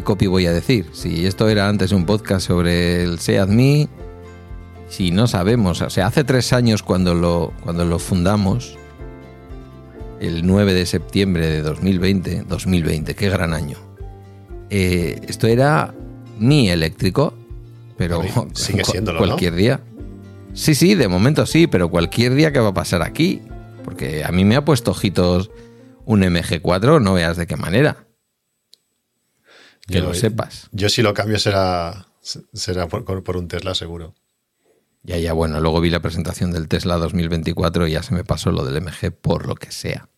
¿qué copy voy a decir? Si esto era antes un podcast sobre el Seat Me, si no sabemos, o sea, hace tres años cuando lo, cuando lo fundamos, el 9 de septiembre de 2020, 2020, qué gran año. Eh, esto era Mi eléctrico, pero sigue siendo cualquier día. Sí, sí, de momento sí, pero cualquier día que va a pasar aquí, porque a mí me ha puesto ojitos un MG4, no veas de qué manera. Que lo sepas. Yo si lo cambio será, será por, un Tesla seguro. Ya, ya, bueno, luego vi la presentación del Tesla 2024 y ya se me pasó lo del MG por lo que sea.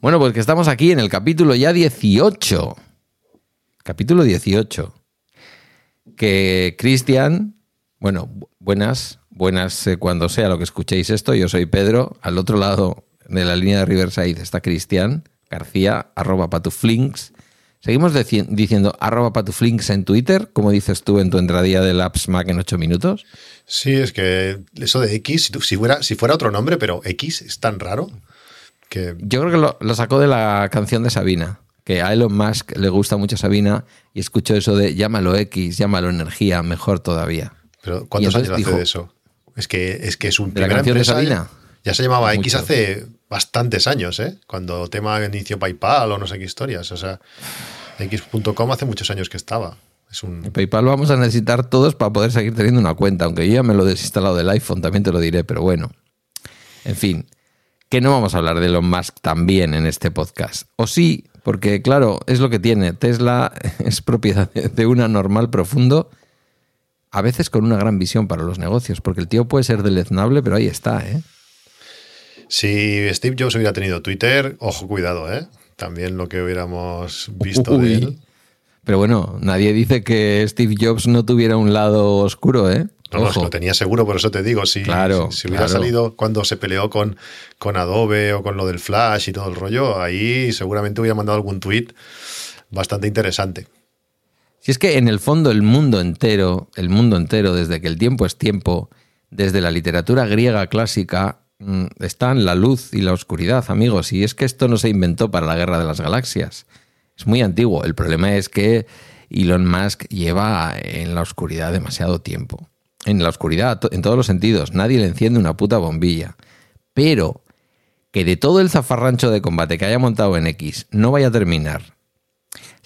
Bueno, pues que estamos aquí en el capítulo ya 18. Capítulo 18. Que Cristian, bueno, buenas, buenas eh, cuando sea lo que escuchéis esto. Yo soy Pedro. Al otro lado de la línea de Riverside está Cristian García, arroba patuflinks. Seguimos diciendo arroba patuflinks en Twitter, como dices tú en tu entradilla del Apps Mac en 8 minutos. Sí, es que eso de X, si fuera, si fuera otro nombre, pero X es tan raro que... Yo creo que lo, sacó de la canción de Sabina, que a Elon Musk le gusta mucho Sabina y escuchó eso de llámalo X, llámalo energía, mejor todavía. Pero ¿cuántos años hace de eso? Es que es, que es un... ¿De la canción de Sabina? Ya se llamaba X hace bastantes años, ¿eh? Cuando tema inicio PayPal o no sé qué historias. O sea, X.com hace muchos años que estaba. Es un... PayPal lo vamos a necesitar todos para poder seguir teniendo una cuenta, aunque yo ya me lo he desinstalado del iPhone, también te lo diré, pero bueno. En fin, que no vamos a hablar de Elon Musk también en este podcast. O sí, porque claro, es lo que tiene. Tesla es propiedad de una normal profundo, a veces con una gran visión para los negocios, porque el tío puede ser deleznable, pero ahí está, ¿eh? Si Steve Jobs hubiera tenido Twitter, ojo, cuidado, ¿eh? También lo que hubiéramos visto de él. Pero bueno, nadie dice que Steve Jobs no tuviera un lado oscuro, ¿eh? No, no, lo tenía seguro, por eso te digo. Si, claro, si, hubiera salido cuando se peleó con, con Adobe o con lo del Flash y todo el rollo, ahí seguramente hubiera mandado algún tweet bastante interesante. Si es que en el fondo el mundo entero, el mundo entero, desde que el tiempo es tiempo, desde la literatura griega clásica están la luz y la oscuridad, amigos. Y es que esto no se inventó para la guerra de las galaxias. Es muy antiguo. El problema es que Elon Musk lleva en la oscuridad demasiado tiempo. En la oscuridad, en todos los sentidos. Nadie le enciende una puta bombilla. Pero que de todo el zafarrancho de combate que haya montado en X no vaya a terminar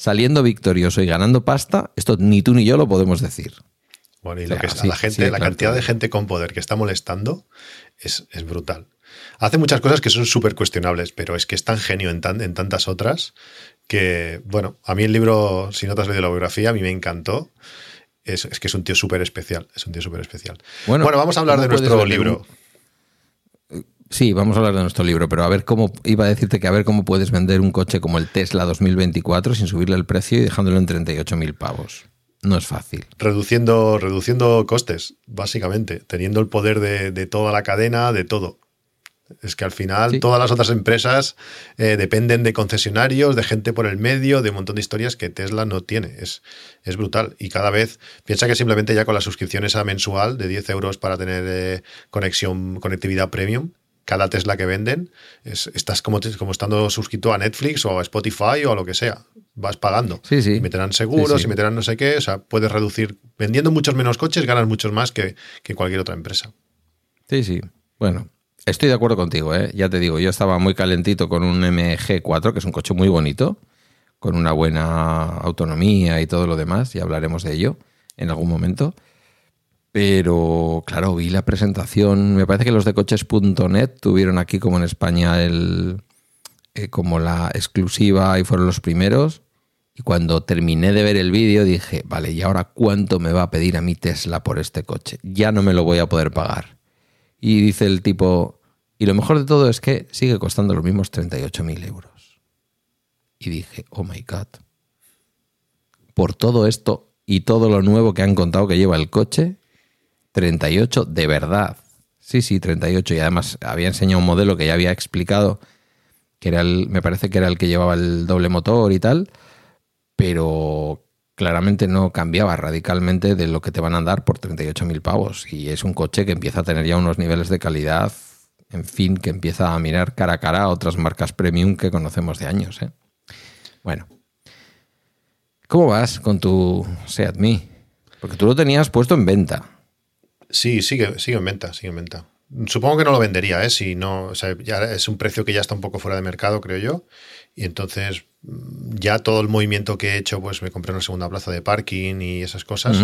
saliendo victorioso y ganando pasta, esto ni tú ni yo lo podemos decir. Bueno, y lo que es, la gente, la cantidad de gente con poder que está molestando es, brutal. Hace muchas cosas que son súper cuestionables, pero es que es tan genio en, en, tantas otras que, bueno, a mí el libro, si no te has leído la biografía, a mí me encantó. Es, que es un tío súper especial, es un tío súper especial. Bueno, vamos a hablar de nuestro libro. Sí, vamos a hablar de nuestro libro, pero a ver cómo, iba a decirte que a ver cómo puedes vender un coche como el Tesla 2024 sin subirle el precio y dejándolo en 38.000 pavos. No es fácil. Reduciendo, reduciendo costes, básicamente, teniendo el poder de, toda la cadena, de todo. Es que al final todas las otras empresas eh, dependen de concesionarios, de gente por el medio, de un montón de historias que Tesla no tiene. Es, es brutal. Y cada vez piensa que simplemente ya con las suscripciones a mensual de 10 euros para tener eh, conexión, conectividad premium, cada Tesla que venden, estás como, como estando suscrito a Netflix o a Spotify o a lo que sea. Vas pagando. Sí, sí. Y meterán seguros y meterán no sé qué. O sea, puedes reducir. Vendiendo muchos menos coches, ganas muchos más que, cualquier otra empresa. Sí, sí. Bueno, estoy de acuerdo contigo, ¿eh? Ya te digo, yo estaba muy calentito con un MG4, que es un coche muy bonito, con una buena autonomía y todo lo demás, y hablaremos de ello en algún momento. Pero claro, vi la presentación. Me parece que los de coches.net tuvieron aquí, como en España, el, eh, como la exclusiva y fueron los primeros. Y cuando terminé de ver el vídeo dije, vale, ¿y ahora cuánto me va a pedir a mi Tesla por este coche? Ya no me lo voy a poder pagar. Y dice el tipo, y lo mejor de todo es que sigue costando los mismos 38.000 euros. Y dije, oh my god. Por todo esto y todo lo nuevo que han contado que lleva el coche, 38 de verdad. Sí, sí, 38. Y además había enseñado un modelo que ya había explicado, que era el, me parece que era el que llevaba el doble motor y tal, pero claramente no cambiaba radicalmente de lo que te van a dar por 38.000 pavos. Y es un coche que empieza a tener ya unos niveles de calidad, en fin, que empieza a mirar cara a cara a otras marcas premium que conocemos de años. ¿eh? Bueno, ¿Cómo vas con tu Seat Me? Porque tú lo tenías puesto en venta. Sí, sigue, sigue en venta, sigue en venta. Supongo que no lo vendería, ¿eh? Si no, o sea, ya es un precio que ya está un poco fuera de mercado, creo yo. Y entonces mm, ya todo el movimiento que he hecho, pues me compré una segunda plaza de parking y esas cosas.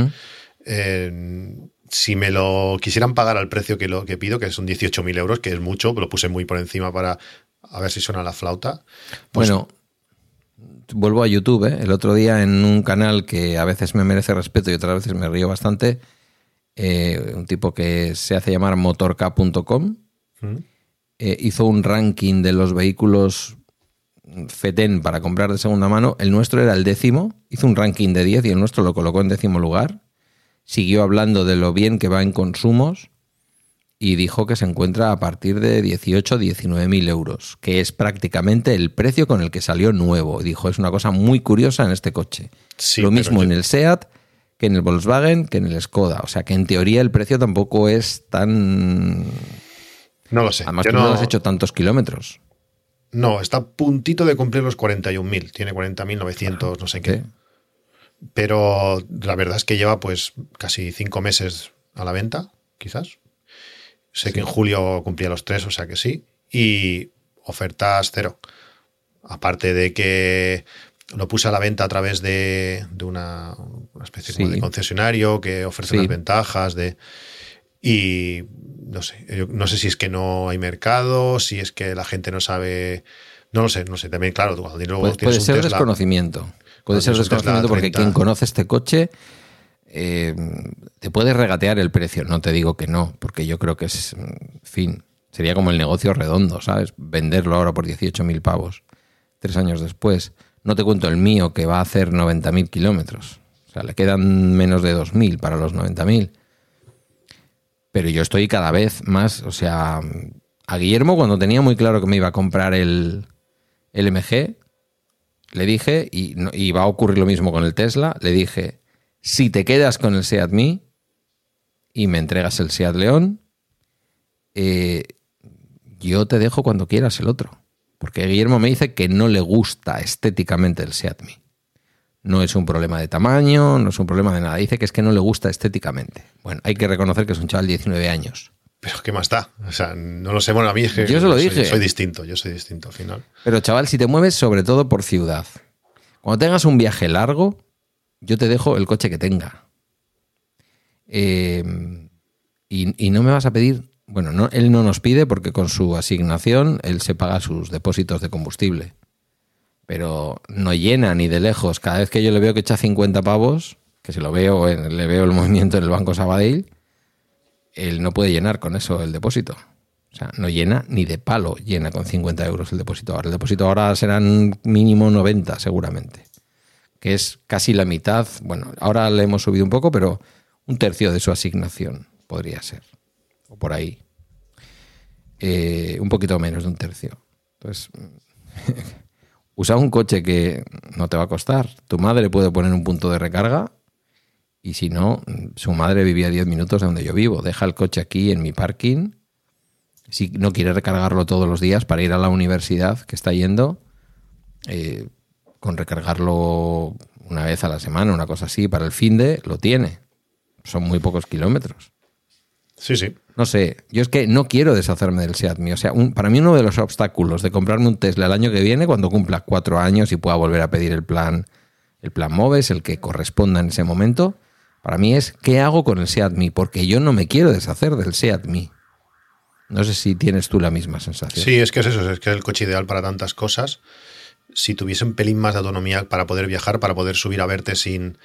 Eh, si me lo quisieran pagar al precio que, lo, que pido, que son 18.000 euros, que es mucho, lo puse muy por encima para a ver si suena la flauta. Pues bueno, vuelvo a YouTube. ¿eh? El otro día en un canal que a veces me merece respeto y otras veces me río bastante, eh, un tipo que se hace llamar motork.com, eh, hizo un ranking de los vehículos FETEN para comprar de segunda mano. El nuestro era el décimo, hizo un ranking de 10 y el nuestro lo colocó en décimo lugar. Siguió hablando de lo bien que va en consumos y dijo que se encuentra a partir de 18 19 mil euros, que es prácticamente el precio con el que salió nuevo. Dijo, es una cosa muy curiosa en este coche. lo mismo en el SEAT que en el Volkswagen, que en el Skoda. O sea que en teoría el precio tampoco es tan... No lo sé. Además, tú no... has hecho tantos kilómetros. No, está puntito de cumplir los 41.000. Tiene 40.900, no sé qué. Pero la verdad es que lleva pues casi cinco meses a la venta, quizás. Sé que en julio cumplía los tres, o sea que sí. Y ofertas cero. Aparte de que lo puse a la venta a través de, una, especie de concesionario que ofrece unas ventajas de y no sé, no sé si es que no hay mercado, si es que la gente no sabe, no lo sé, no sé. También claro, tú puede, ser desconocimiento, puede ser desconocimiento porque quien conoce este coche eh, te puede regatear el precio. No te digo que no, porque yo creo que es, en fin, sería como el negocio redondo, ¿sabes? Venderlo ahora por 18.000 pavos, tres años después. No te cuento el mío, que va a hacer 90.000 kilómetros. O sea, le quedan menos de 2.000 para los 90.000. Pero yo estoy cada vez más, o sea, a Guillermo cuando tenía muy claro que me iba a comprar el, el MG, le dije, y, va a ocurrir lo mismo con el Tesla, le dije, si te quedas con el Seat Me y me entregas el Seat León, eh, yo te dejo cuando quieras el otro. Porque Guillermo me dice que no le gusta estéticamente el Seat Me. No es un problema de tamaño, no es un problema de nada. Dice que es que no le gusta estéticamente. Bueno, hay que reconocer que es un chaval de 19 años. Pero ¿qué más está? O sea, no lo sé. Bueno, a mí es que yo se lo dije. Soy, distinto, yo soy distinto al final. Pero chaval, si te mueves sobre todo por ciudad, cuando tengas un viaje largo, yo te dejo el coche que tenga. Em, y, no me vas a pedir, bueno, no, él no nos pide porque con su asignación él se paga sus depósitos de combustible. Pero no llena ni de lejos. Cada vez que yo le veo que echa 50 pavos, que se lo veo, le veo el movimiento en el Banco Sabadell, él no puede llenar con eso el depósito. O sea, no llena ni de palo, llena con 50 euros el depósito ahora. El depósito ahora serán mínimo 90 seguramente que es casi la mitad, bueno, ahora le hemos subido un poco, pero un tercio de su asignación podría ser, o por ahí. Eh, un poquito menos de un tercio. Entonces, usa un coche que no te va a costar. Tu madre puede poner un punto de recarga y si no, su madre vivía 10 minutos de donde yo vivo. Deja el coche aquí en mi parking. Si no quiere recargarlo todos los días para ir a la universidad que está yendo, eh, con recargarlo una vez a la semana, una cosa así, para el fin de, lo tiene. Son muy pocos kilómetros. Sí, sí. No sé, yo es que no quiero deshacerme del Seat O sea, para mí uno de los obstáculos de comprarme un Tesla el año que viene, cuando cumpla cuatro años y pueda volver a pedir el plan, el plan Moves, el que corresponda en ese momento, para mí es ¿qué hago con el Seat Porque yo no me quiero deshacer del Seat No sé si tienes tú la misma sensación. Sí, es que es eso, es que es el coche ideal para tantas cosas. Si tuviese un pelín más de autonomía para poder viajar, para poder subir a verte sin...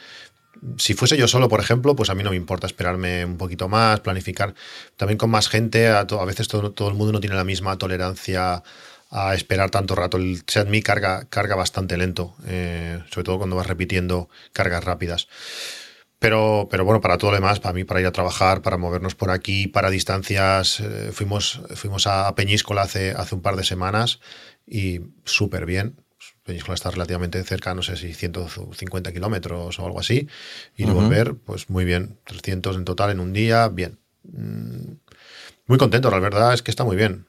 Si fuese yo solo, por ejemplo, pues a mí no me importa esperarme un poquito más, planificar. También con más gente, a, veces todo, el mundo no tiene la misma tolerancia a esperar tanto rato. El Xiaomi carga, carga bastante lento, eh, sobre todo cuando vas repitiendo cargas rápidas. Pero, pero bueno, para todo lo demás, para mí, para ir a trabajar, para movernos por aquí, para distancias, eh, fuimos, fuimos a Peñíscola hace, hace un par de semanas y súper bien. Peñíscola está relativamente cerca, no sé si 150 kilómetros o algo así, y volver, pues muy bien, 300 en total en un día, bien. Mm, muy contento, la verdad es que está muy bien.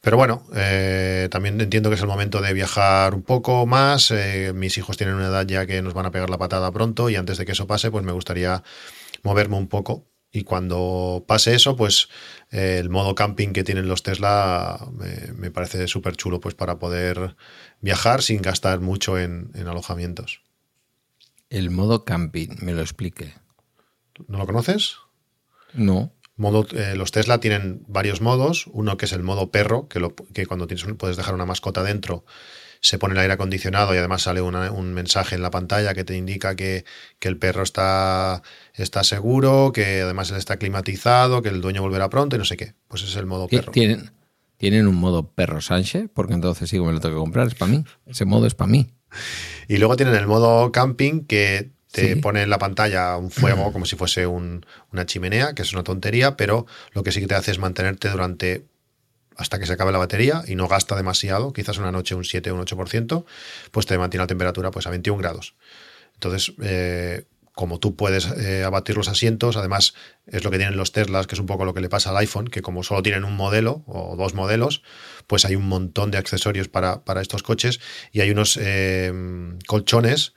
Pero bueno, eh, también entiendo que es el momento de viajar un poco más. Eh, mis hijos tienen una edad ya que nos van a pegar la patada pronto y antes de que eso pase, pues me gustaría moverme un poco. Y cuando pase eso, pues eh, el modo camping que tienen los Tesla me, parece súper chulo pues para poder viajar sin gastar mucho en, en alojamientos. El modo camping, me lo explique. ¿No lo conoces? No. Modo, eh, los Tesla tienen varios modos. Uno que es el modo perro, que, lo, que cuando tienes, puedes dejar una mascota dentro, se pone el aire acondicionado y además sale un mensaje en la pantalla que te indica que, el perro está, está seguro, que además él está climatizado, que el dueño volverá pronto y no sé qué. Pues es el modo perro. ¿Tienen, ¿Tienen un modo perro Sánchez? Porque entonces sí me lo tengo que comprar, es para mí. Ese modo es para mí. Y luego tienen el modo camping que te pone en la pantalla un fuego como si fuese una chimenea, que es una tontería, pero lo que sí que te hace es mantenerte durante hasta que se acabe la batería y no gasta demasiado, quizás una noche un 7 o un 8%, pues te mantiene la temperatura pues a 21 grados. Entonces, eh, como tú puedes eh, abatir los asientos, además es lo que tienen los Teslas, que es un poco lo que le pasa al iPhone, que como solo tienen un modelo o dos modelos, pues hay un montón de accesorios para, estos coches y hay unos eh, colchones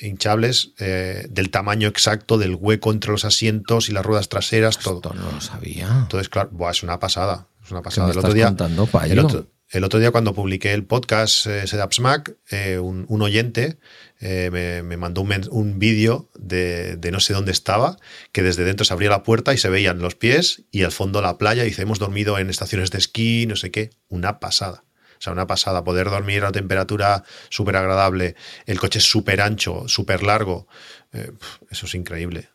hinchables eh, del tamaño exacto del hueco entre los asientos y las ruedas traseras, todo. Esto no lo sabía. Entonces, claro, es una pasada. Es una pasada. El otro, día, el, otro, día, cuando publiqué el podcast eh, Setups Mac, eh, un, oyente me, mandó un, un vídeo de, de, no sé dónde estaba, que desde dentro se abría la puerta y se veían los pies y al fondo la playa. Y dice, hemos dormido en estaciones de esquí, no sé qué. Una pasada. Sea, una pasada, poder dormir a temperatura súper agradable, el coche es súper ancho, súper largo, eh, eso es increíble.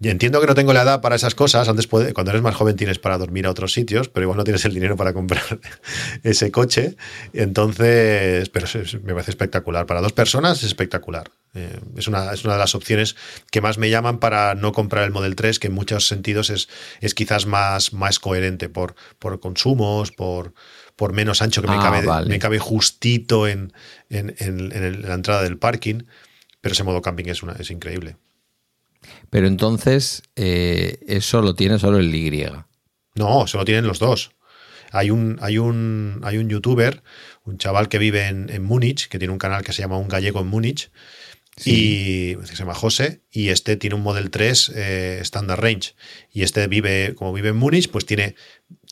Y entiendo que no tengo la edad para esas cosas, antes cuando eres más joven tienes para dormir a otros sitios, pero igual no tienes el dinero para comprar ese coche, entonces, pero me parece espectacular. Para dos personas es espectacular. Eh, es, una, es, una, de las opciones que más me llaman para no comprar el Model 3, que en muchos sentidos es, es quizás más, más coherente por, por consumos, por por menos ancho que me, ah, cabe, me cabe justito en, en, la entrada del parking. Pero ese modo camping es, una, es increíble. Pero entonces, eh, eso lo tiene solo el Y. No, solo tienen los dos. Hay un, hay un, hay un youtuber, un chaval que vive en, Múnich, que tiene un canal que se llama Un Gallego en Múnich, y se llama José, y este tiene un Model 3 eh, Standard Range. Y este vive, como vive en Múnich, pues tiene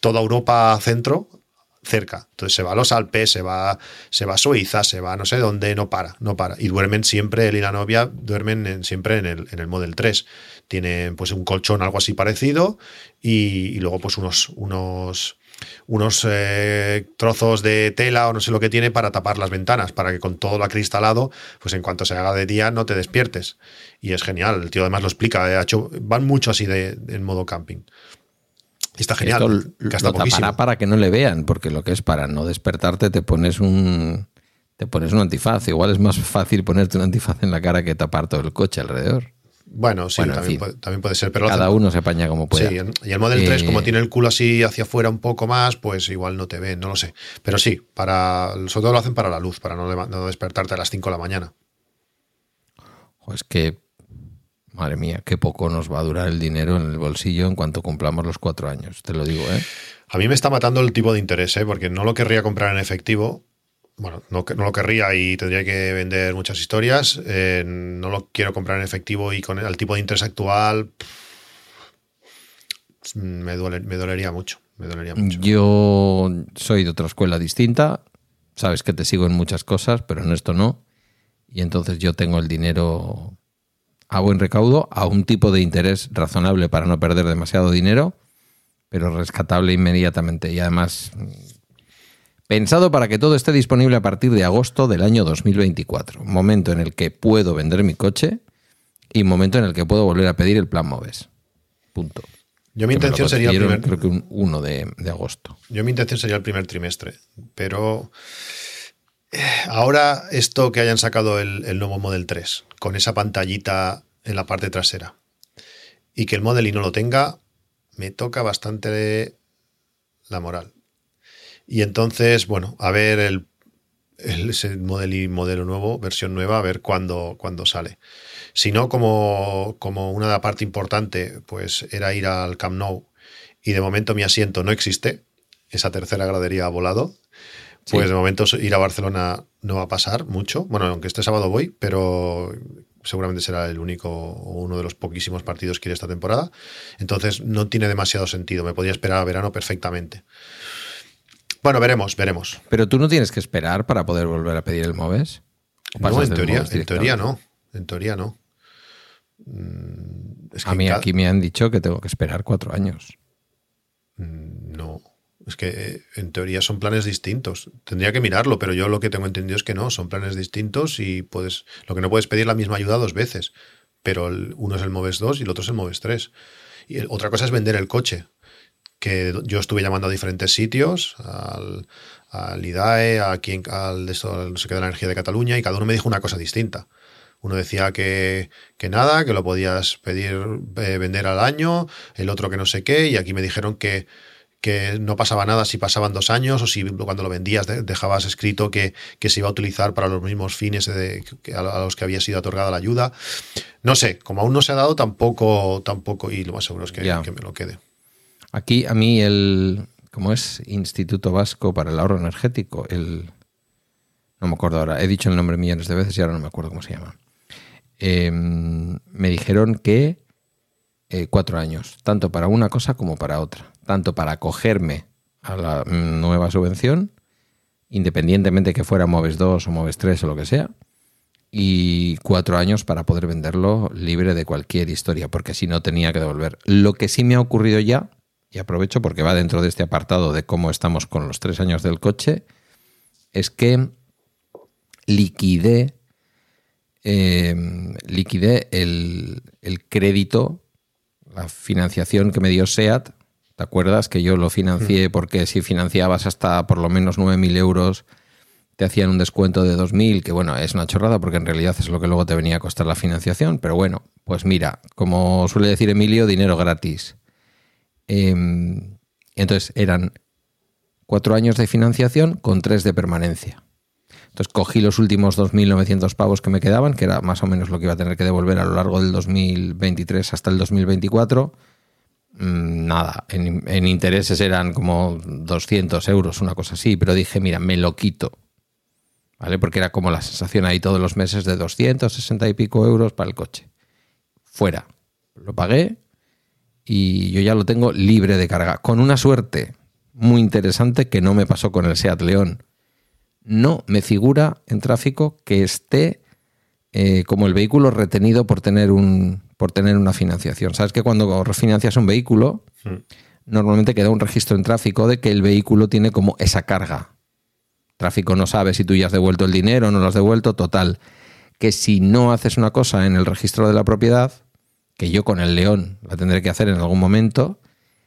toda Europa centro cerca. Entonces se va a los Alpes, se va, se va a Suiza, se va a no sé dónde, no para, no para. Y duermen siempre, él y la novia duermen siempre en el, en el Model 3. Tienen pues un colchón, algo así parecido, y, luego pues unos, unos, unos eh, trozos de tela o no sé lo que tiene para tapar las ventanas, para que con todo lo acristalado, pues en cuanto se haga de día no te despiertes. Y es genial, el tío además lo explica, hecho, van mucho así de, en modo camping. Está genial. Esto lo para que no le vean, porque lo que es para no despertarte te pones un te pones un antifaz. Igual es más fácil ponerte un antifaz en la cara que tapar todo el coche alrededor. Bueno, sí, también, puede, ser. Pero cada uno se apaña como puede. Sí, y el Model 3, como eh, tiene el culo así hacia afuera un poco más, pues igual no te ven, no lo sé. Pero sí, para, sobre todo lo hacen para la luz, para no, no despertarte a las 5 de la mañana. Es que Madre mía, qué poco nos va a durar el dinero en el bolsillo en cuanto cumplamos los cuatro años, te lo digo, ¿eh? A mí me está matando el tipo de interés, ¿eh? porque no lo querría comprar en efectivo. Bueno, no, no lo querría y tendría que vender muchas historias. Eh, no lo quiero comprar en efectivo y con el, tipo de interés actual me, duele, me dolería mucho. Me dolería mucho. Yo soy de otra escuela distinta. Sabes que te sigo en muchas cosas, pero en esto no. Y entonces yo tengo el dinero a buen recaudo, a un tipo de interés razonable para no perder demasiado dinero, pero rescatable inmediatamente. Y además, pensado para que todo esté disponible a partir de agosto del año 2024, momento en el que puedo vender mi coche y momento en el que puedo volver a pedir el plan Moves. Punto. Yo mi intención sería el primer, creo que un 1 de, de, agosto. Yo mi intención sería el primer trimestre, pero Ahora, esto que hayan sacado el, nuevo Model 3, con esa pantallita en la parte trasera, y que el Model Y no lo tenga, me toca bastante la moral. Y entonces, bueno, a ver el, ese Model Y modelo nuevo, versión nueva, a ver cuándo, cuándo sale. Si no, como, como una parte importante, pues era ir al Camp Nou, y de momento mi asiento no existe, esa tercera gradería ha volado. Pues de momento ir a Barcelona no va a pasar mucho. Bueno, aunque este sábado voy, pero seguramente será el único o uno de los poquísimos partidos que iré esta temporada. Entonces no tiene demasiado sentido. Me podría esperar a verano perfectamente. Bueno, veremos, veremos. Pero tú no tienes que esperar para poder volver a pedir el Moves. No, en teoría, en teoría no. En teoría no. Mm, a mí aquí me han dicho que tengo que esperar cuatro años. Mm, no. Es que eh, en teoría son planes distintos. Tendría que mirarlo, pero yo lo que tengo entendido es que no, son planes distintos y puedes. Lo que no puedes pedir la misma ayuda dos veces. Pero uno es el Moves 2 y el otro es el Moves 3. Y otra cosa es vender el coche. Que yo estuve llamando a diferentes sitios, al, al IDAE, a quien, al de no de la energía de Cataluña, y cada uno me dijo una cosa distinta. Uno decía que, que nada, que lo podías pedir eh, vender al año, el otro que no sé qué, y aquí me dijeron que, que no pasaba nada si pasaban dos años o si cuando lo vendías dejabas escrito que, que se iba a utilizar para los mismos fines de, a los que había sido otorgada la ayuda. No sé, como aún no se ha dado, tampoco, tampoco y lo más seguro es que, que me lo quede. Aquí a mí el, ¿cómo es? Instituto Vasco para el Ahorro Energético, el... No me acuerdo ahora, he dicho el nombre millones de veces y ahora no me acuerdo cómo se llama. Em, me dijeron que eh, cuatro años, tanto para una cosa como para otra, tanto para acogerme a la nueva subvención, independientemente que fuera Moves 2 o Moves 3 o lo que sea, y cuatro años para poder venderlo libre de cualquier historia, porque si no tenía que devolver. Lo que sí me ha ocurrido ya, y aprovecho porque va dentro de este apartado de cómo estamos con los tres años del coche, es que liquidé eh, liquidé el, crédito, la financiación que me dio SEAT. ¿Te acuerdas que yo lo financié porque si financiabas hasta por lo menos 9.000 euros te hacían un descuento de 2.000, que bueno, es una chorrada porque en realidad es lo que luego te venía a costar la financiación, pero bueno, pues mira, como suele decir Emilio, dinero gratis. Em, entonces eran cuatro años de financiación con tres de permanencia. Entonces cogí los últimos 2.900 pavos que me quedaban, que era más o menos lo que iba a tener que devolver a lo largo del 2023 hasta el 2024. Mm, nada, en, intereses eran como 200 euros, una cosa así, pero dije, mira, me lo quito. ¿Vale? Porque era como la sensación ahí todos los meses de 260 y pico euros para el coche. Fuera. Lo pagué y yo ya lo tengo libre de carga. Con una suerte muy interesante que no me pasó con el Seat León no me figura en tráfico que esté eh, como el vehículo retenido por tener, un, por tener una financiación. Sabes que cuando refinancias un vehículo, hmm. normalmente queda un registro en tráfico de que el vehículo tiene como esa carga. Tráfico no sabe si tú ya has devuelto el dinero o no lo has devuelto, total. Que si no haces una cosa en el registro de la propiedad, que yo con el león la tendré que hacer en algún momento,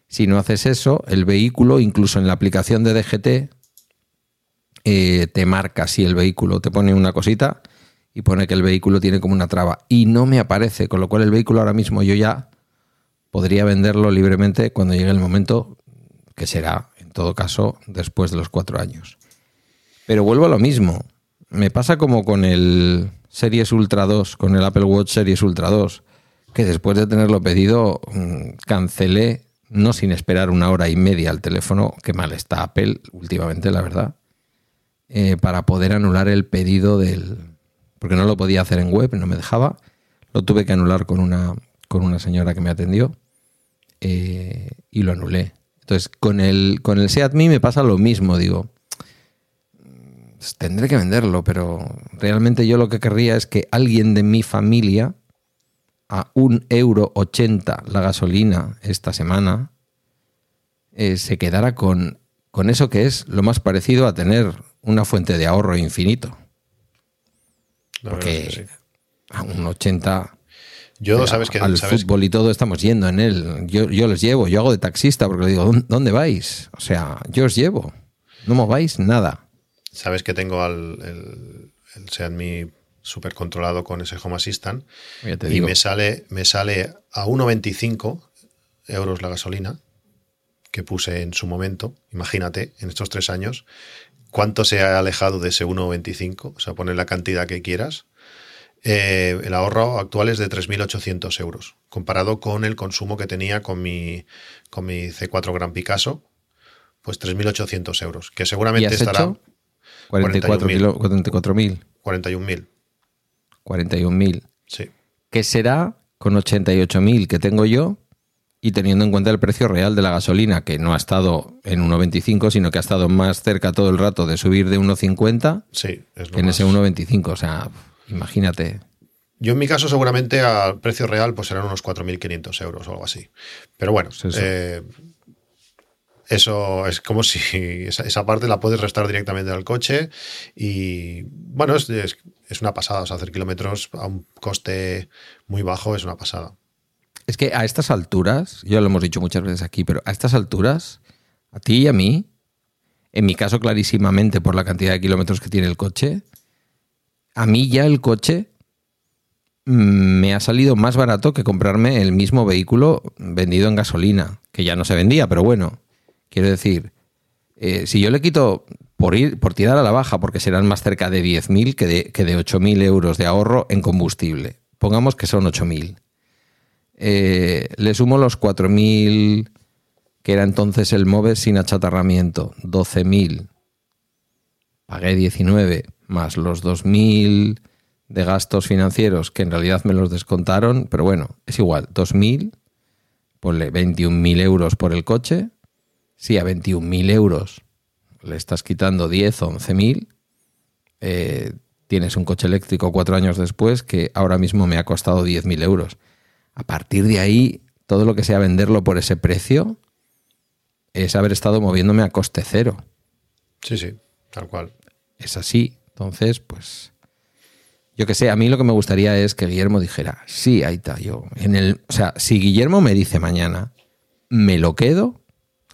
si no haces eso, el vehículo, incluso en la aplicación de DGT, eh, te marca si el vehículo te pone una cosita y pone que el vehículo tiene como una traba y no me aparece, con lo cual el vehículo ahora mismo yo ya podría venderlo libremente cuando llegue el momento que será, en todo caso, después de los cuatro años. Pero vuelvo a lo mismo. Me pasa como con el Series Ultra 2, con el Apple Watch Series Ultra 2, que después de tenerlo pedido mm, cancelé, no sin esperar una hora y media al teléfono, que mal está Apple últimamente, la verdad. Eh, para poder anular el pedido del... porque no lo podía hacer en web, no me dejaba. Lo tuve que anular con una, con una señora que me atendió eh, y lo anulé. Entonces, con el, con el Seat Me pasa lo mismo, digo. Pues tendré que venderlo, pero realmente yo lo que querría es que alguien de mi familia a un euro ochenta la gasolina esta semana eh, se quedara con, con eso que es lo más parecido a tener una fuente de ahorro infinito. Porque a un 80 yo, sabes que al fútbol y todo estamos yendo en él. Yo, yo les llevo, yo hago de taxista porque le digo, ¿dónde vais? O sea, yo os llevo. No mováis nada. Sabes que tengo al, el, el Seat Mi súper controlado con ese Home Assistant y me sale, me sale a 1,25 euros la gasolina que puse en su momento. Imagínate, en estos tres años, cuánto se ha alejado de ese 1,25, o sea, poner la cantidad que quieras. Eh, el ahorro actual es de 3.800 euros, comparado con el consumo que tenía con mi, con mi C4 Gran Picasso, pues 3.800 euros, que seguramente ¿Y has estará... hecho? 44.000. 44.000. 41.000, 41.000. sí. ¿Qué será con 88.000 que tengo yo y teniendo en cuenta el precio real de la gasolina, que no ha estado en 1,25, sino que ha estado más cerca todo el rato de subir de 1,50 Sí, es que en ese 1,25? O sea, imagínate. Yo en mi caso seguramente al precio real pues serán unos 4.500 euros o algo así. Pero bueno, eso. eh, eso es como si esa, esa parte la puedes restar directamente al coche y bueno, es, es- es una pasada. O sea, hacer kilómetros a un coste muy bajo es una pasada. Es que a estas alturas, ya lo hemos dicho muchas veces aquí, pero a estas alturas, a ti y a mí, en mi caso clarísimamente por la cantidad de kilómetros que tiene el coche, a mí ya el coche me ha salido más barato que comprarme el mismo vehículo vendido en gasolina, que ya no se vendía, pero bueno, quiero decir, eh, si yo le quito por ir por tirar a la baja, porque serán más cerca de 10.000 que de, que de 8.000 euros de ahorro en combustible, pongamos que son 8.000 eh, le sumo los 4.000 que era entonces el MOVES sin achatarramiento, 12.000. Pagué 19, más los 2.000 de gastos financieros, que en realidad me los descontaron, pero bueno, es igual, 2.000, ponle 21.000 euros por el coche. Si a 21.000 euros le estás quitando 10 o 11.000, eh, tienes un coche eléctrico cuatro años después que ahora mismo me ha costado 10.000 euros. A partir de ahí, todo lo que sea venderlo por ese precio es haber estado moviéndome a coste cero. Sí, sí, tal cual. Es así. Entonces, pues. Yo que sé, a mí lo que me gustaría es que Guillermo dijera, sí, ahí está, yo. En el, o sea, si Guillermo me dice mañana, me lo quedo,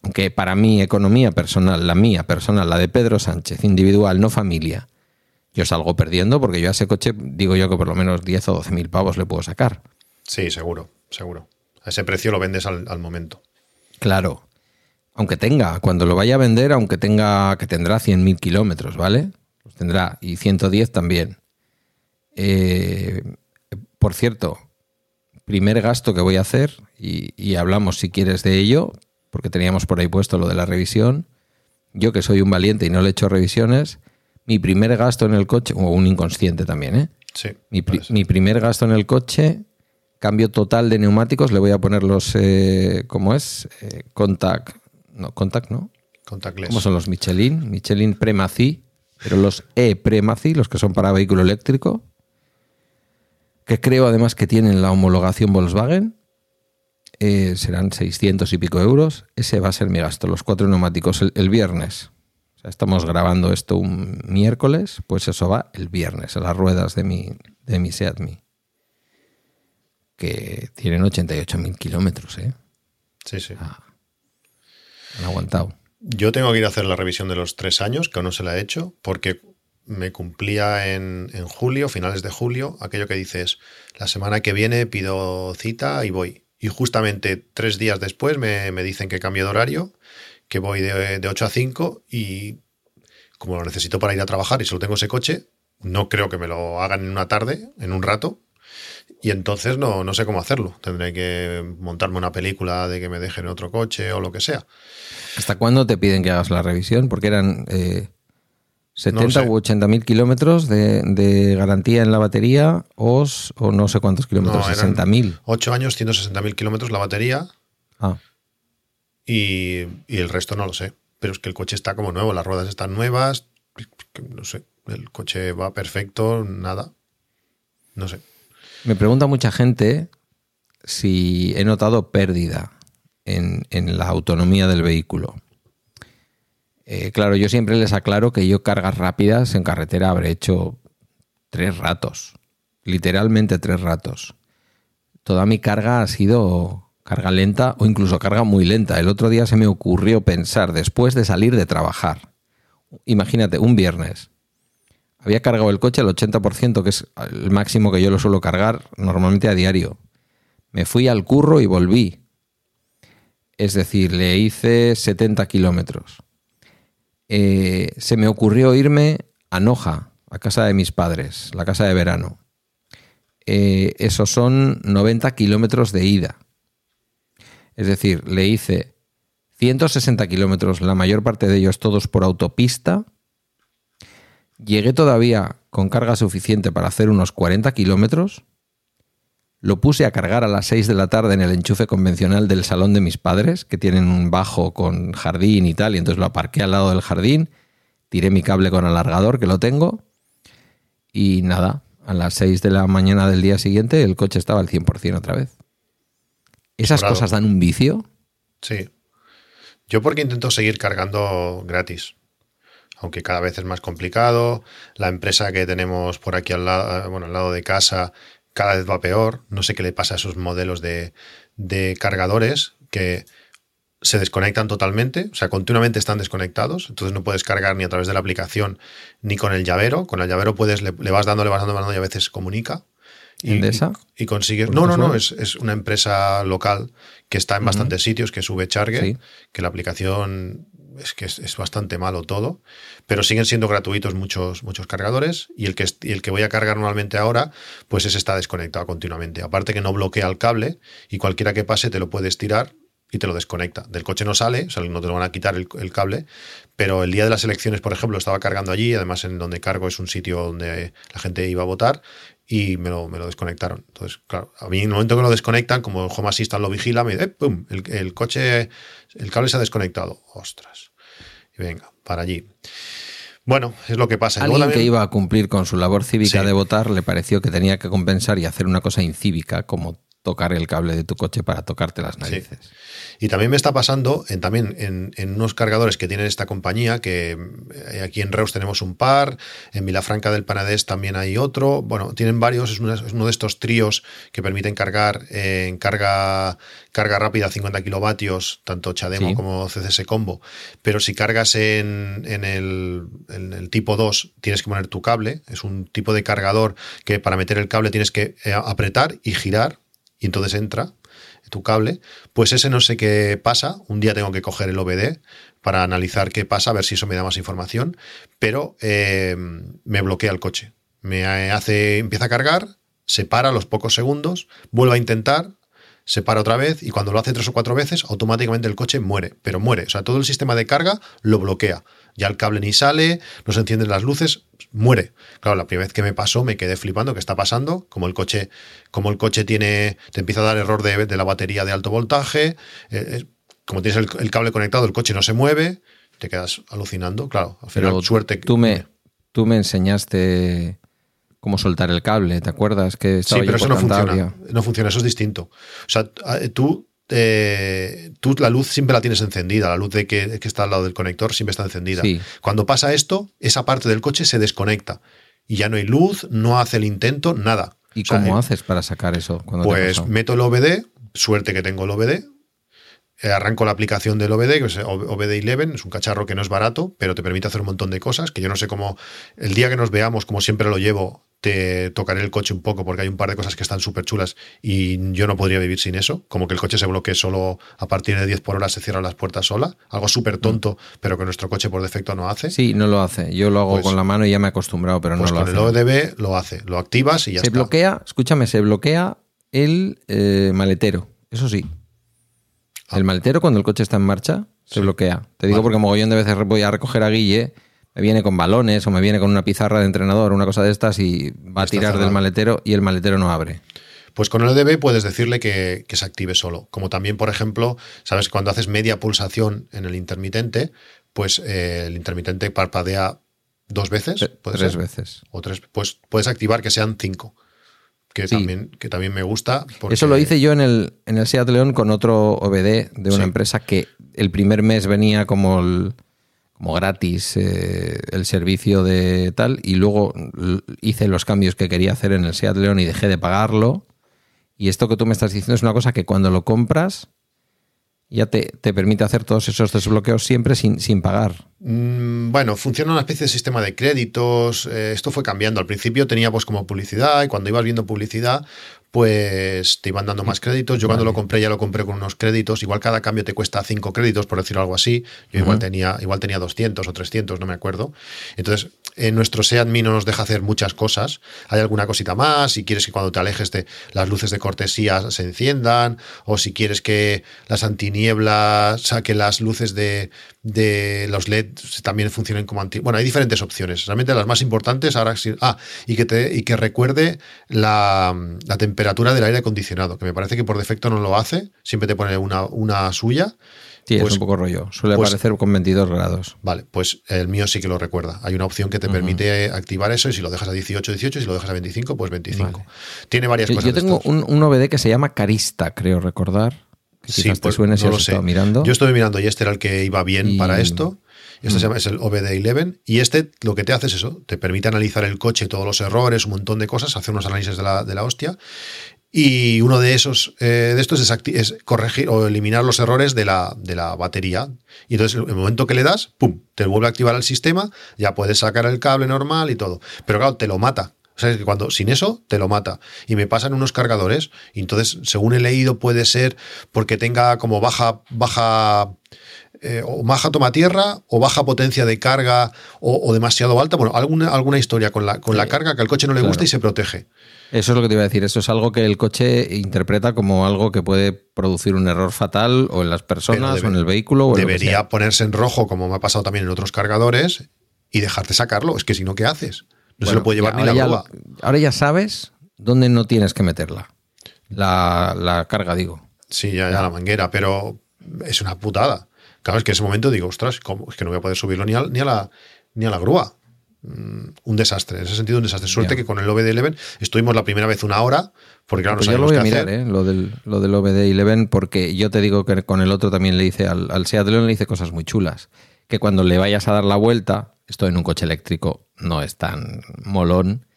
aunque para mi economía personal, la mía personal, la de Pedro Sánchez, individual, no familia, yo salgo perdiendo porque yo a ese coche digo yo que por lo menos 10 o 12 mil pavos le puedo sacar. Sí, seguro, seguro. A ese precio lo vendes al, al momento. Claro. Aunque tenga, cuando lo vaya a vender, aunque tenga, que tendrá 100.000 kilómetros, ¿vale? Los tendrá. Y 110 también. Eh, por cierto, primer gasto que voy a hacer, y, y hablamos si quieres de ello, porque teníamos por ahí puesto lo de la revisión. Yo que soy un valiente y no le he hecho revisiones, mi primer gasto en el coche, o un inconsciente también, ¿eh? Sí. Mi, mi primer gasto en el coche, cambio total de neumáticos, le voy a poner los, eh, ¿cómo es? Eh, contact, no, contact, ¿no? Contactless. ¿Cómo son los Michelin? Michelin Premacy, pero los E-Premacy, los que son para vehículo eléctrico, que creo además que tienen la homologación Volkswagen, eh, serán 600 y pico euros. Ese va a ser mi gasto, los cuatro neumáticos el, el viernes. O sea, estamos grabando esto un miércoles, pues eso va el viernes, a las ruedas de mi, de mi Seat Mii, que tienen 88.000 kilómetros, ¿eh? Sí, sí. Han aguantado. Yo tengo que ir a hacer la revisión de los tres años, que aún no se la he hecho, porque me cumplía en, en julio, finales de julio, aquello que dices, la semana que viene pido cita y voy. Y justamente tres días después me, me dicen que cambio de horario, que voy de, de 8 a 5 y como lo necesito para ir a trabajar y solo tengo ese coche, no creo que me lo hagan en una tarde, en un rato. Y entonces no, no sé cómo hacerlo. Tendré que montarme una película de que me dejen otro coche o lo que sea. ¿Hasta cuándo te piden que hagas la revisión? Porque eran eh, 70 No u 80 mil kilómetros de, de garantía en la batería o, o no sé cuántos kilómetros, No, eran 60 mil. 8 años, 160.000 kilómetros la batería Ah, y, y el resto no lo sé. Pero es que el coche está como nuevo, las ruedas están nuevas, no sé, el coche va perfecto, nada. No sé. Me pregunta mucha gente si he notado pérdida en, la autonomía del vehículo. Eh, claro, yo siempre les aclaro que yo cargas rápidas en carretera habré hecho tres ratos, literalmente tres ratos. Toda mi carga ha sido carga lenta o incluso carga muy lenta. El otro día se me ocurrió pensar, después de salir de trabajar, imagínate, un viernes, había cargado el coche al 80%, que es el máximo que yo lo suelo cargar normalmente a diario. Me fui al curro y volví. Es decir, le hice 70 kilómetros. Eh, se me ocurrió irme a Noja, a casa de mis padres, la casa de verano. Eh, esos son 90 kilómetros de ida. Es decir, le hice 160 kilómetros, la mayor parte de ellos todos por autopista. Llegué todavía con carga suficiente para hacer unos 40 kilómetros. Lo puse a cargar a las 6 de la tarde en el enchufe convencional del salón de mis padres, que tienen un bajo con jardín y tal, y entonces lo aparqué al lado del jardín, tiré mi cable con alargador, que lo tengo, y nada, a las 6 de la mañana del día siguiente el coche estaba al 100% otra vez. ¿Esas cosas dan un vicio? Sí. Yo porque intento seguir cargando gratis aunque cada vez es más complicado. La empresa que tenemos por aquí al lado, bueno, al lado de casa cada vez va peor. No sé qué le pasa a esos modelos de, cargadores que se desconectan totalmente, o sea, continuamente están desconectados, entonces no puedes cargar ni a través de la aplicación ni con el llavero. Con el llavero puedes, le, vas dando, le vas dando, le vas dando y a veces comunica. Y, ¿Endesa? Y, consigues. No, no, no, es, una empresa local que está en bastantes sitios, que sube Charge, que la aplicación es que es, bastante malo todo, pero siguen siendo gratuitos muchos, muchos cargadores y el, que, el que voy a cargar normalmente ahora, pues ese está desconectado continuamente. Aparte que no bloquea el cable y cualquiera que pase te lo puedes tirar y te lo desconecta. Del coche no sale, o sea, no te lo van a quitar el, cable, pero el día de las elecciones, por ejemplo, estaba cargando allí, además en donde cargo es un sitio donde la gente iba a votar y me lo, me lo desconectaron. Entonces, claro, a mí en el momento que lo desconectan, como el Home Assistant lo vigila, me dice, eh, ¡pum! El, el, coche, el cable se ha desconectado. Ostras. Y venga, para allí. Bueno, es lo que pasa. Alguien que iba a cumplir con su labor cívica de votar le pareció que tenía que compensar y hacer una cosa incívica como tocar el cable de tu coche para tocarte las narices. Y también me está pasando en, también en, unos cargadores que tiene esta compañía, que eh, aquí en Reus tenemos un par, en Vilafranca del Panadés también hay otro. Bueno, tienen varios, es, uno de estos tríos que permiten cargar en carga, carga rápida 50 kilovatios, tanto Chademo como CCS Combo. Pero si cargas en, el, en el tipo 2, tienes que poner tu cable. Es un tipo de cargador que para meter el cable tienes que eh, apretar y girar y entonces entra tu cable, pues ese no sé qué pasa. Un día tengo que coger el OBD para analizar qué pasa, a ver si eso me da más información, pero eh, me bloquea el coche. Me hace, empieza a cargar, se para a los pocos segundos, vuelve a intentar, se para otra vez y cuando lo hace tres o cuatro veces, automáticamente el coche muere, pero muere. O sea, todo el sistema de carga lo bloquea ya el cable ni sale, no se encienden las luces, muere. Claro, la primera vez que me pasó me quedé flipando, ¿qué está pasando? Como el coche, como el coche tiene, te empieza a dar error de, de la batería de alto voltaje, eh, eh, como tienes el, cable conectado, el coche no se mueve, te quedas alucinando, claro. Al final, Pero suerte. Tú me, tú me enseñaste cómo soltar el cable, ¿te acuerdas? Que sí, pero eso no funciona. No funciona, eso es distinto. O sea, tú eh, tú la luz siempre la tienes encendida, la luz de que, está al lado del conector siempre está encendida. Cuando pasa esto, esa parte del coche se desconecta y ya no hay luz, no hace el intento, nada. ¿Y cómo eh, haces para sacar eso? pues meto el OBD, suerte que tengo el OBD, eh, arranco la aplicación del OBD, que es OBD 11, es un cacharro que no es barato, pero te permite hacer un montón de cosas, que yo no sé cómo, el día que nos veamos, como siempre lo llevo, te tocaré el coche un poco porque hay un par de cosas que están súper chulas y yo no podría vivir sin eso, como que el coche se bloquee solo a partir de 10 por hora se cierran las puertas sola, algo súper tonto, pero que nuestro coche por defecto no hace. Sí, no lo hace, yo lo hago pues con la mano y ya me he acostumbrado, pero no pues lo hace. Con el ODB lo hace, lo activas y ya se está. bloquea, escúchame, se bloquea el eh, maletero, eso sí. Ah. El maletero cuando el coche está en marcha se bloquea. Te digo porque mogollón de veces voy a recoger a Guille me viene con balones o me viene con una pizarra de entrenador, una cosa de estas y va a tirar del maletero y el maletero no abre. Pues con el EDB puedes decirle que, se active solo. Como también, por ejemplo, sabes que cuando haces media pulsación en el intermitente, pues eh, el intermitente parpadea dos veces. tres veces. O tres. Pues puedes activar que sean cinco. Que, también, que también me gusta. Eso lo hice yo en el, en el Seat León con otro OBD de una empresa que el primer mes venía como el como gratis eh, el servicio de tal y luego hice los cambios que quería hacer en el Seat León y dejé de pagarlo. Y esto que tú me estás diciendo es una cosa que cuando lo compras ya te, permite hacer todos esos desbloqueos siempre sin, sin pagar. Mm, bueno, funciona una especie de sistema de créditos. Eh, esto fue cambiando. Al principio tenía pues como publicidad y cuando ibas viendo publicidad pues te iban dando más créditos. Yo cuando lo compré ya lo compré con unos créditos. Igual cada cambio te cuesta 5 créditos, por decirlo algo así. Yo igual, tenía, igual tenía 200 o 300, no me acuerdo. Entonces, en nuestro SEAT Mi no nos deja hacer muchas cosas. Hay alguna cosita más, si quieres que cuando te alejes de las luces de cortesía se enciendan, o si quieres que las antinieblas, o sea, que las luces de, los LED también funcionen como anti... Bueno, hay diferentes opciones. Realmente las más importantes ahora. Ah, y que, te, y que recuerde la, temperatura del aire acondicionado, que me parece que por defecto no lo hace, siempre te pone una, una suya. Sí, es pues un poco rollo. Suele pues aparecer con 22 grados. Vale, pues el mío sí que lo recuerda. Hay una opción que te permite activar eso y si lo dejas a 18, 18, y si lo dejas a 25, pues 25. Tiene varias cosas. Yo tengo un, un, OBD que se llama Carista, creo recordar. Sí, pues, suene si no lo sé. mirando. Yo estoy mirando y este era el que iba bien para esto. Este se llama, es el OBD11 y este lo que te hace es eso, te permite analizar el coche, todos los errores, un montón de cosas, hacer unos análisis de la, de la hostia y uno de esos eh, de estos es, corregir o eliminar los errores de la, de la batería. Y entonces, en el momento que le das, ¡pum! Te vuelve a activar el sistema, ya puedes sacar el cable normal y todo. Pero claro, te lo mata. O sea, que cuando sin eso te lo mata. Y me pasan unos cargadores. Y entonces, según he leído, puede ser porque tenga como baja, baja eh, o baja toma tierra o baja potencia de carga o, demasiado alta. Bueno, alguna, alguna historia con la, con la carga que al coche no le gusta y se protege. Eso es lo que te iba a decir. Eso es algo que el coche interpreta como algo que puede producir un error fatal o en las personas o en el vehículo. O debería ponerse en rojo, como me ha pasado también en otros cargadores, y dejarte sacarlo. Es que si no, ¿qué haces? No se lo puede llevar ni la grúa. Ahora ya sabes dónde no tienes que meterla. La, carga, digo. Sí, ya, ya la manguera, pero es una putada. Claro, es que en ese momento digo, ostras, ¿cómo? es que no voy a poder subirlo ni ni a, la, ni a la grúa. Mm, un desastre, en ese sentido un desastre. Suerte que con el OBD11 estuvimos la primera vez una hora, porque claro, no pues yo lo voy a mirar, ¿eh? lo, del, lo del OBD11, porque yo te digo que con el otro también le hice, al, al Seat León le hice cosas muy chulas. Que cuando le vayas a dar la vuelta, esto en un coche eléctrico no es tan molón,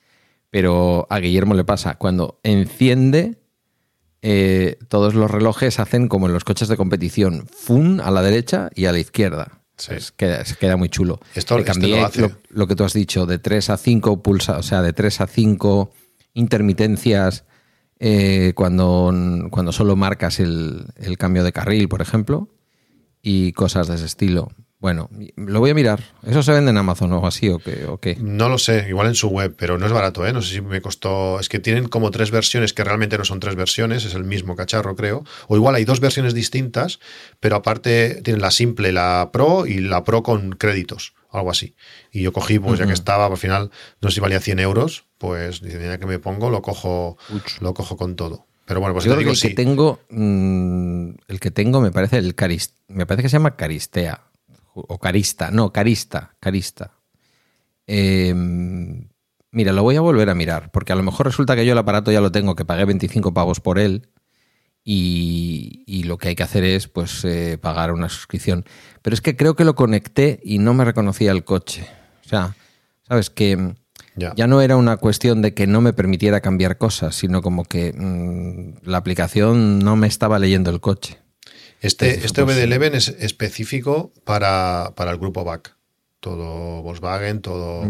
pero a Guillermo le pasa, cuando enciende, eh, todos los relojes hacen como en los coches de competición, fun a la derecha y a la izquierda. Se, queda, muy chulo. Esto, lo, lo, que tú has dicho, de 3 a 5 pulsa, o sea, de 3 a 5 intermitencias eh, cuando, cuando solo marcas el, el, cambio de carril, por ejemplo, y cosas de ese estilo. Bueno, lo voy a mirar. ¿Eso se vende en Amazon o así o qué, No lo sé, igual en su web, pero no es barato, ¿eh? No sé si me costó... Es que tienen como tres versiones que realmente no son tres versiones, es el mismo cacharro, creo. O igual hay dos versiones distintas, pero aparte tienen la simple, la Pro y la Pro con créditos, algo así. Y yo cogí, pues ya que estaba, al final, no sé si valía 100 euros, pues ya que me pongo, lo cojo, lo cojo con todo. Pero bueno, pues yo digo, el que tengo, mm, el que tengo me parece el Carist, me parece que se llama Caristea o Carista, no, Carista, Carista. Em, mira, lo voy a volver a mirar, porque a lo mejor resulta que yo el aparato ya lo tengo, que pagué 25 pavos por él, y, lo que hay que hacer es pues eh, pagar una suscripción. Pero es que creo que lo conecté y no me reconocía el coche. O sea, sabes que ya. no era una cuestión de que no me permitiera cambiar cosas, sino como que mm, la aplicación no me estaba leyendo el coche. Este, este OBD11 es específico para, el grupo BAC. Todo Volkswagen, todo,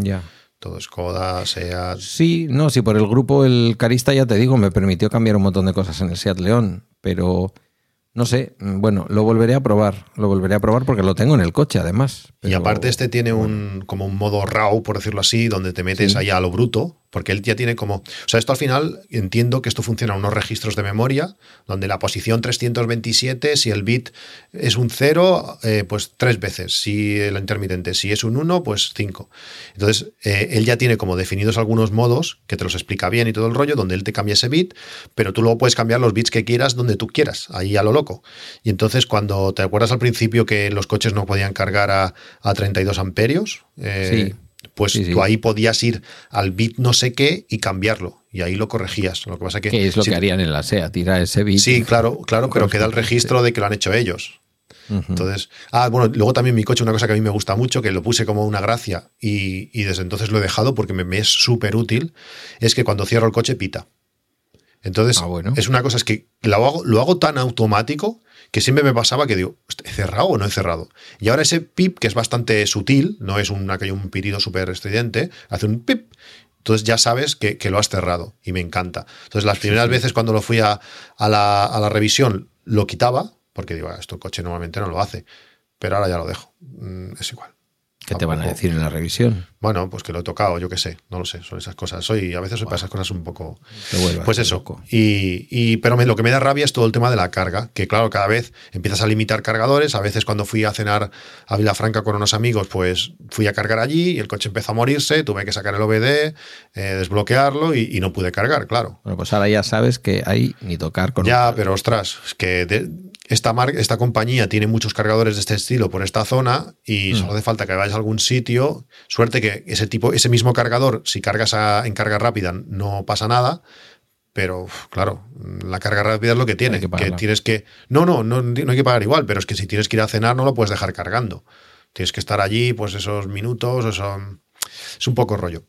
todo Skoda, SEAT. Sí, no, sí, por el grupo, el Carista, ya te digo, me permitió cambiar un montón de cosas en el SEAT León, pero no sé, bueno, lo volveré a probar, lo volveré a probar porque lo tengo en el coche además. Y aparte este tiene un como un modo RAW, por decirlo así, donde te metes ahí a lo bruto, porque él ya tiene como... O sea, esto al final entiendo que esto funciona a unos registros de memoria, donde la posición 327, si el bit es un 0, eh, pues tres veces, si el intermitente, si es un 1, pues 5. Entonces, eh, él ya tiene como definidos algunos modos, que te los explica bien y todo el rollo, donde él te cambia ese bit, pero tú luego puedes cambiar los bits que quieras donde tú quieras, ahí a lo loco. Y entonces, cuando te acuerdas al principio que los coches no podían cargar a, a 32 amperios, eh, sí pues tú ahí podías ir al bit no sé qué y cambiarlo. Y ahí lo corregías. Lo que pasa que. ¿Qué es lo que harían en la SEA? Tirar ese bit. Sí, claro, claro, pero queda el registro de que lo han hecho ellos. Entonces, ah, bueno, luego también mi coche, una cosa que a mí me gusta mucho, que lo puse como una gracia y, desde entonces lo he dejado porque me, es súper útil, es que cuando cierro el coche pita. Entonces, ah, es una cosa, es que lo hago, lo hago tan automático que siempre me pasaba que digo, ¿he cerrado o no he cerrado? Y ahora ese pip, que es bastante sutil, no es un, un pitido súper estridente, hace un pip, entonces ya sabes que, lo has cerrado y me encanta. Entonces las primeras veces cuando lo fui a, la, revisión lo quitaba, porque digo, ah, esto el coche normalmente no lo hace, pero ahora ya lo dejo, mm, es igual. ¿Qué te van a decir en la revisión? Bueno, pues que lo he tocado, yo qué sé, no lo sé, son esas cosas. Soy, a veces soy para esas cosas un poco. Pues eso. Y, y, pero lo que me da rabia es todo el tema de la carga, que claro, cada vez empiezas a limitar cargadores. A veces cuando fui a cenar a Vilafranca con unos amigos, pues fui a cargar allí y el coche empezó a morirse, tuve que sacar el OBD, eh, desbloquearlo y, no pude cargar, claro. Bueno, pues ahora ya sabes que hay ni tocar con. Ya, pero ostras, es que esta, marca, esta compañía tiene muchos cargadores de este estilo por esta zona y mm. solo hace falta que vayas a algún sitio. Suerte que ese tipo, ese mismo cargador, si cargas en carga rápida, no pasa nada. Pero claro, la carga rápida es lo que tiene. Que, tienes que. No, no, no, no hay que pagar igual, pero es que si tienes que ir a cenar, no lo puedes dejar cargando. Tienes que estar allí, pues esos minutos, eso, es un poco rollo.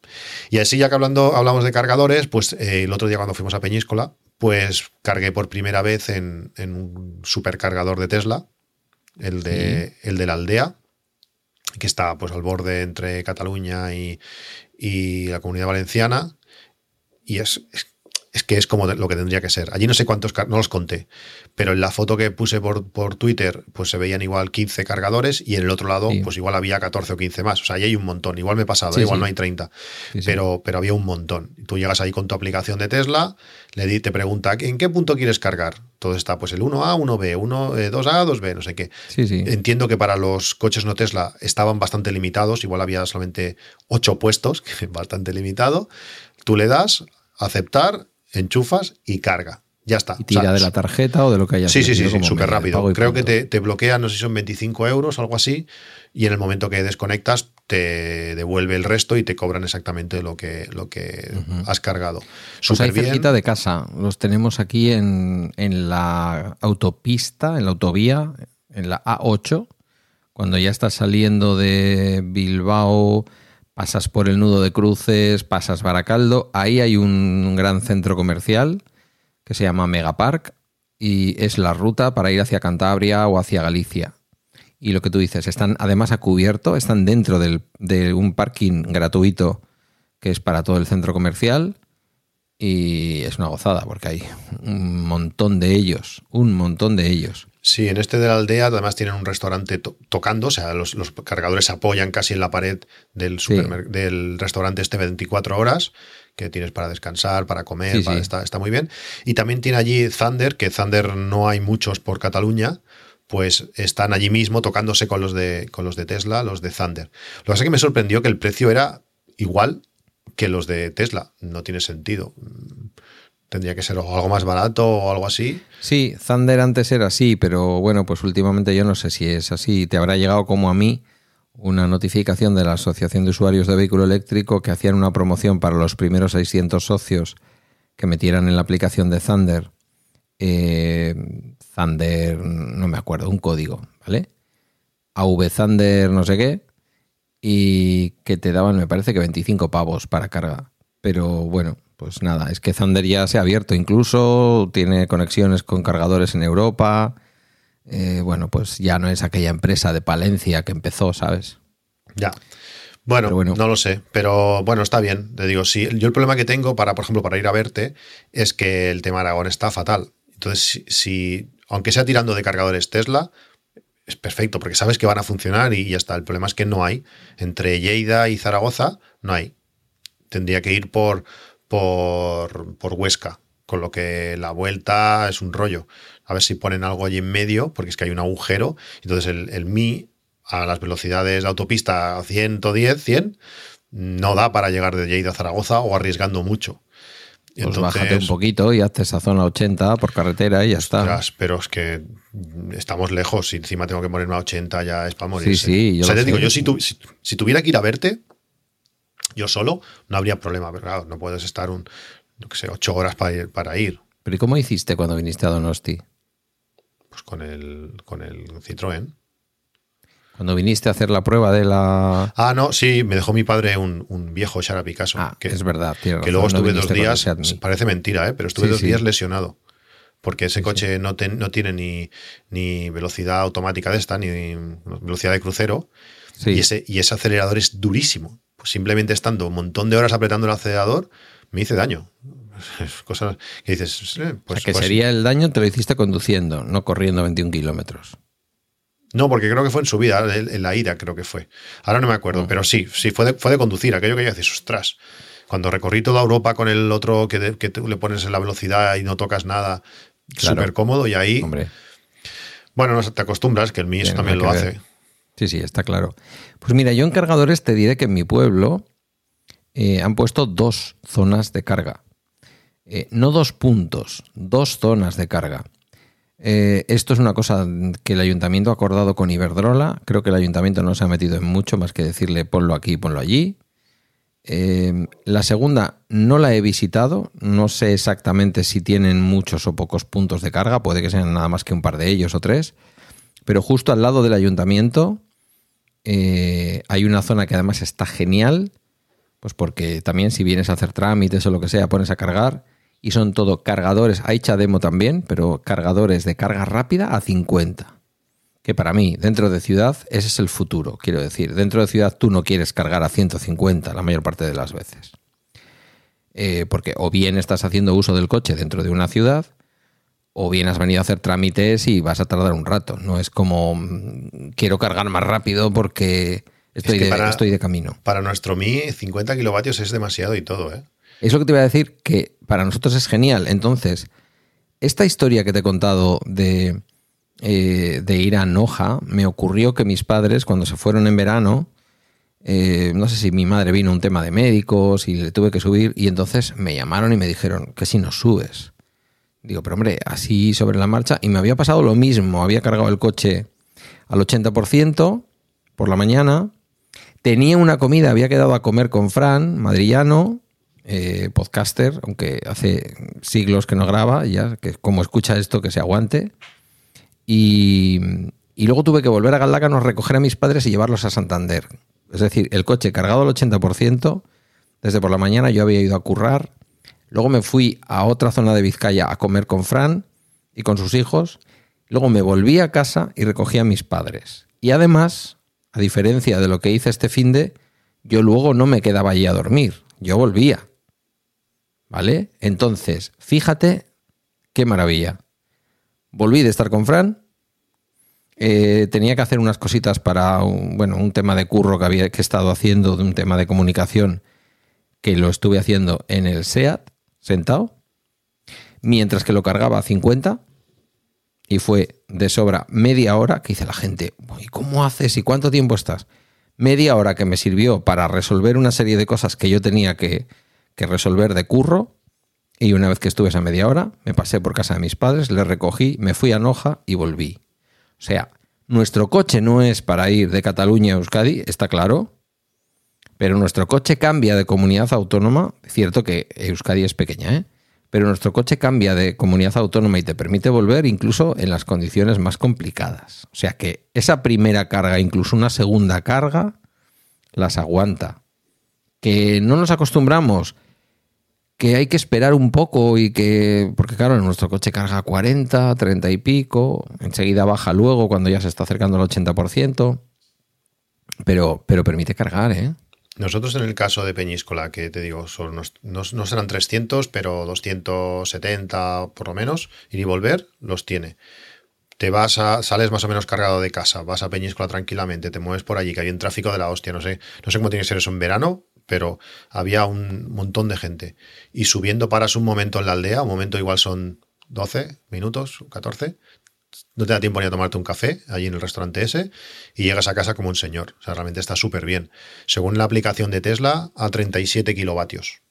Y así, ya que hablando, hablamos de cargadores, pues eh, el otro día cuando fuimos a Peñíscola, pues cargué por primera vez en, un supercargador de Tesla, el de, el de la aldea, que está pues al borde entre Cataluña y, la comunidad valenciana. Y es, es que es como lo que tendría que ser. Allí no sé cuántos, no los conté, pero en la foto que puse por, por Twitter, pues se veían igual 15 cargadores y en el otro lado, pues igual había 14 o 15 más. O sea, ahí hay un montón. Igual me he pasado, igual no hay 30, pero, pero había un montón. Tú llegas ahí con tu aplicación de Tesla, le di, te pregunta, ¿en qué punto quieres cargar? Todo está, pues el 1A, 1B, 1, 2A, 2B, no sé qué. Entiendo que para los coches no Tesla estaban bastante limitados, igual había solamente 8 puestos, que es bastante limitado. Tú le das, aceptar, enchufas y carga. Ya está. Y tira de la tarjeta o de lo que haya Sí, sí, sí, súper rápido. Creo que te, te, bloquea, no sé si son 25 euros, algo así, y en el momento que desconectas te devuelve el resto y te cobran exactamente lo que, lo que has cargado. Pues cerquita de casa. Los tenemos aquí en, en la autopista, en la autovía, en la A8, cuando ya estás saliendo de Bilbao pasas por el nudo de cruces, pasas Baracaldo, ahí hay un gran centro comercial que se llama Megapark y es la ruta para ir hacia Cantabria o hacia Galicia. Y lo que tú dices, están además a cubierto, están dentro de un parking gratuito que es para todo el centro comercial y es una gozada porque hay un montón de ellos, un montón de ellos. Sí, en este de la aldea además tienen un restaurante tocando, o sea, los, cargadores se apoyan casi en la pared del, del restaurante este 24 horas, que tienes para descansar, para comer, Está, está, muy bien. Y también tiene allí Thunder, que Thunder no hay muchos por Cataluña, pues están allí mismo tocándose con los de, con los de Tesla, los de Thunder. Lo que pasa es que me sorprendió que el precio era igual que los de Tesla. No tiene sentido. Tendría que ser algo más barato o algo así. Sí, Thunder antes era así, pero bueno, pues últimamente yo no sé si es así. Te habrá llegado como a mí una notificación de la Asociación de Usuarios de Vehículo Eléctrico que hacían una promoción para los primeros 600 socios que metieran en la aplicación de Thunder. Eh, Thunder, no me acuerdo, un código, ¿vale? AV Thunder, no sé qué, y que te daban, me parece que 25 pavos para carga. Pero bueno, pues nada, es que Thunder ya se ha abierto incluso, tiene conexiones con cargadores en Europa. Eh, bueno, pues ya no es aquella empresa de Palencia que empezó, ¿sabes? Ya. Bueno, no lo sé, pero bueno, está bien. Te digo, sí. Yo el problema que tengo para, por ejemplo, para ir a verte es que el tema Aragón está fatal. Entonces, si, aunque sea tirando de cargadores Tesla, es perfecto, porque sabes que van a funcionar y ya está. El problema es que no hay. Entre Lleida y Zaragoza, no hay. Tendría que ir por, por, por Huesca, con lo que la vuelta es un rollo. A ver si ponen algo allí en medio, porque es que hay un agujero. Entonces el, el Mi a las velocidades de autopista 110, 100, no da para llegar de Lleida a Zaragoza o arriesgando mucho. Pues Entonces, bájate un poquito y hazte esa zona 80 por carretera y ya está. Pero es que estamos lejos y encima tengo que ponerme a 80 ya es para morir. Sí, sí. Yo o sea, te digo, yo si, si, tuviera que ir a verte, yo solo, no habría problema, pero claro, no puedes estar un, no sé, ocho horas para ir, para ir. ¿Pero y cómo hiciste cuando viniste a Donosti? Pues con el, con el Citroën. Cuando viniste a hacer la prueba de la. Ah, no, sí, me dejó mi padre un, viejo Shara Picasso. Ah, que, es verdad, Que luego estuve dos días. Parece mentira, ¿eh? pero estuve dos días lesionado. Porque ese coche no, no, tiene ni, ni, velocidad automática de esta, ni velocidad de crucero. Y, ese, y ese acelerador es durísimo simplemente estando un montón de horas apretando el acelerador, me hice daño. Cosas que dices, eh, pues, que pues sería el daño te lo hiciste conduciendo, no corriendo 21 kilómetros. No, porque creo que fue en su vida, en la ida creo que fue. Ahora no me acuerdo, pero sí, sí, fue de, fue de conducir, aquello que ya dices, ostras. Cuando recorrí toda Europa con el otro que, que tú le pones en la velocidad y no tocas nada, súper cómodo y ahí... Hombre. Bueno, no te acostumbras, que el mío también lo hace. Sí, sí, está claro. Pues mira, yo en cargadores te diré que en mi pueblo eh, han puesto dos zonas de carga. Eh, no dos puntos, dos zonas de carga. Eh, esto es una cosa que el ayuntamiento ha acordado con Iberdrola. Creo que el ayuntamiento no se ha metido en mucho más que decirle ponlo aquí, ponlo allí. la segunda no la he visitado. No sé exactamente si tienen muchos o pocos puntos de carga. Puede que sean nada más que un par de ellos o tres. Pero justo al lado del ayuntamiento hay una zona que además está genial pues porque también si vienes a hacer trámites o lo que sea, pones a cargar y son todo cargadores, hay Chademo también, pero cargadores de carga rápida a 50. Que para mí, dentro de ciudad, ese es el futuro. Quiero decir, dentro de ciudad tú no quieres cargar a 150 la mayor parte de las veces. Eh, porque o bien estás haciendo uso del coche dentro de una ciudad, o bien has venido a hacer trámites y vas a tardar un rato. No es como mm, quiero cargar más rápido porque Estoy, de, estoy de camino. Para nuestro Mi, 50 kilovatios es demasiado y todo, ¿eh? Eso que te iba a decir, que para nosotros es genial. Entonces, esta historia que te he contado de, eh, de ir a Noja, me ocurrió que mis padres, cuando se fueron en verano, eh, no sé si mi madre vino un tema de médicos y le tuve que subir, y entonces me llamaron y me dijeron que si no subes. Digo, pero hombre, así sobre la marcha, y me había pasado lo mismo, había cargado el coche al 80% por la mañana, Tenía una comida, había quedado a comer con Fran, madrillano, eh, podcaster, aunque hace siglos que no graba, ya que como escucha esto que se aguante. Y, luego tuve que volver a Galdácano, recoger a mis padres y llevarlos a Santander. Es decir, el coche cargado al 80%, desde por la mañana yo había ido a currar, luego me fui a otra zona de Vizcaya a comer con Fran y con sus hijos, luego me volví a casa y recogí a mis padres. Y además a diferencia de lo que hice este fin de, yo luego no me quedaba allí a dormir, yo volvía. ¿Vale? Entonces, fíjate qué maravilla. Volví de estar con Fran. Eh, tenía que hacer unas cositas para un, bueno, un tema de curro que había que he estado haciendo, de un tema de comunicación, que lo estuve haciendo en el SEAT, sentado, mientras que lo cargaba a 50 y fue de sobra media hora que hice la gente, ¿y cómo haces y cuánto tiempo estás? Media hora que me sirvió para resolver una serie de cosas que yo tenía que, resolver de curro y una vez que estuve esa media hora me pasé por casa de mis padres, le recogí, me fui a Noja y volví. O sea, nuestro coche no es para ir de Cataluña a Euskadi, está claro, pero nuestro coche cambia de comunidad autónoma, cierto que Euskadi es pequeña, ¿eh? pero nuestro coche cambia de comunidad autónoma y te permite volver incluso en las condiciones más complicadas. O sea que esa primera carga, incluso una segunda carga, las aguanta. Que no nos acostumbramos, que hay que esperar un poco y que, porque claro, nuestro coche carga 40, 30 y pico, enseguida baja luego cuando ya se está acercando al 80%, pero, pero permite cargar, ¿eh? Nosotros en el caso de Peñíscola, que te digo, son, no, serán 300, pero 270 por lo menos, ir y volver, los tiene. Te vas a, sales más o menos cargado de casa, vas a Peñíscola tranquilamente, te mueves por allí, que hay un tráfico de la hostia, no sé, no sé cómo tiene que ser eso en verano, pero había un montón de gente. Y subiendo paras un momento en la aldea, un momento igual son 12 minutos, 14, no te da tiempo ni a tomarte un café allí en el restaurante ese y llegas a casa como un señor. O sea, realmente está súper bien. Según la aplicación de Tesla, a 37 kilovatios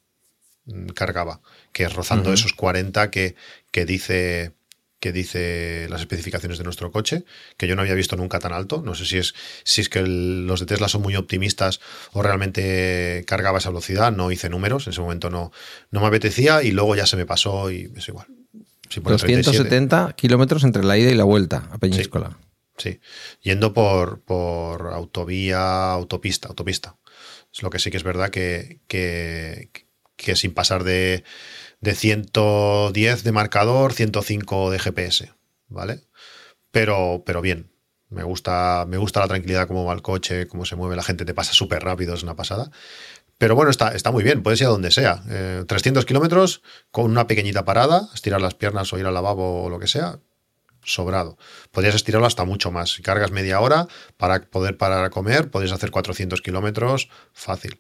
mm, cargaba, que es rozando esos 40 que, que dice que dice las especificaciones de nuestro coche, que yo no había visto nunca tan alto. No sé si es, si es que los de Tesla son muy optimistas o realmente cargaba esa velocidad. No hice números, en ese momento no, no me apetecía y luego ya se me pasó y es igual. 270 kilómetros entre la ida y la vuelta a Peñíscola. Sí, yendo por, por autovía, autopista, autopista. Es lo que sí que es verdad que, que, sin pasar de, de 110 de marcador, 105 de GPS, ¿vale? Pero, pero bien, me gusta, me gusta la tranquilidad, cómo va el coche, cómo se mueve la gente, te pasa súper rápido, es una pasada. Pero bueno, está, está muy bien, puedes ir a donde sea. 300 eh, kilómetros con una pequeñita parada, estirar las piernas o ir al lavabo o lo que sea. sobrado. Podrías estirarlo hasta mucho más. Si cargas media hora para poder parar a comer, podrías hacer 400 kilómetros fácil.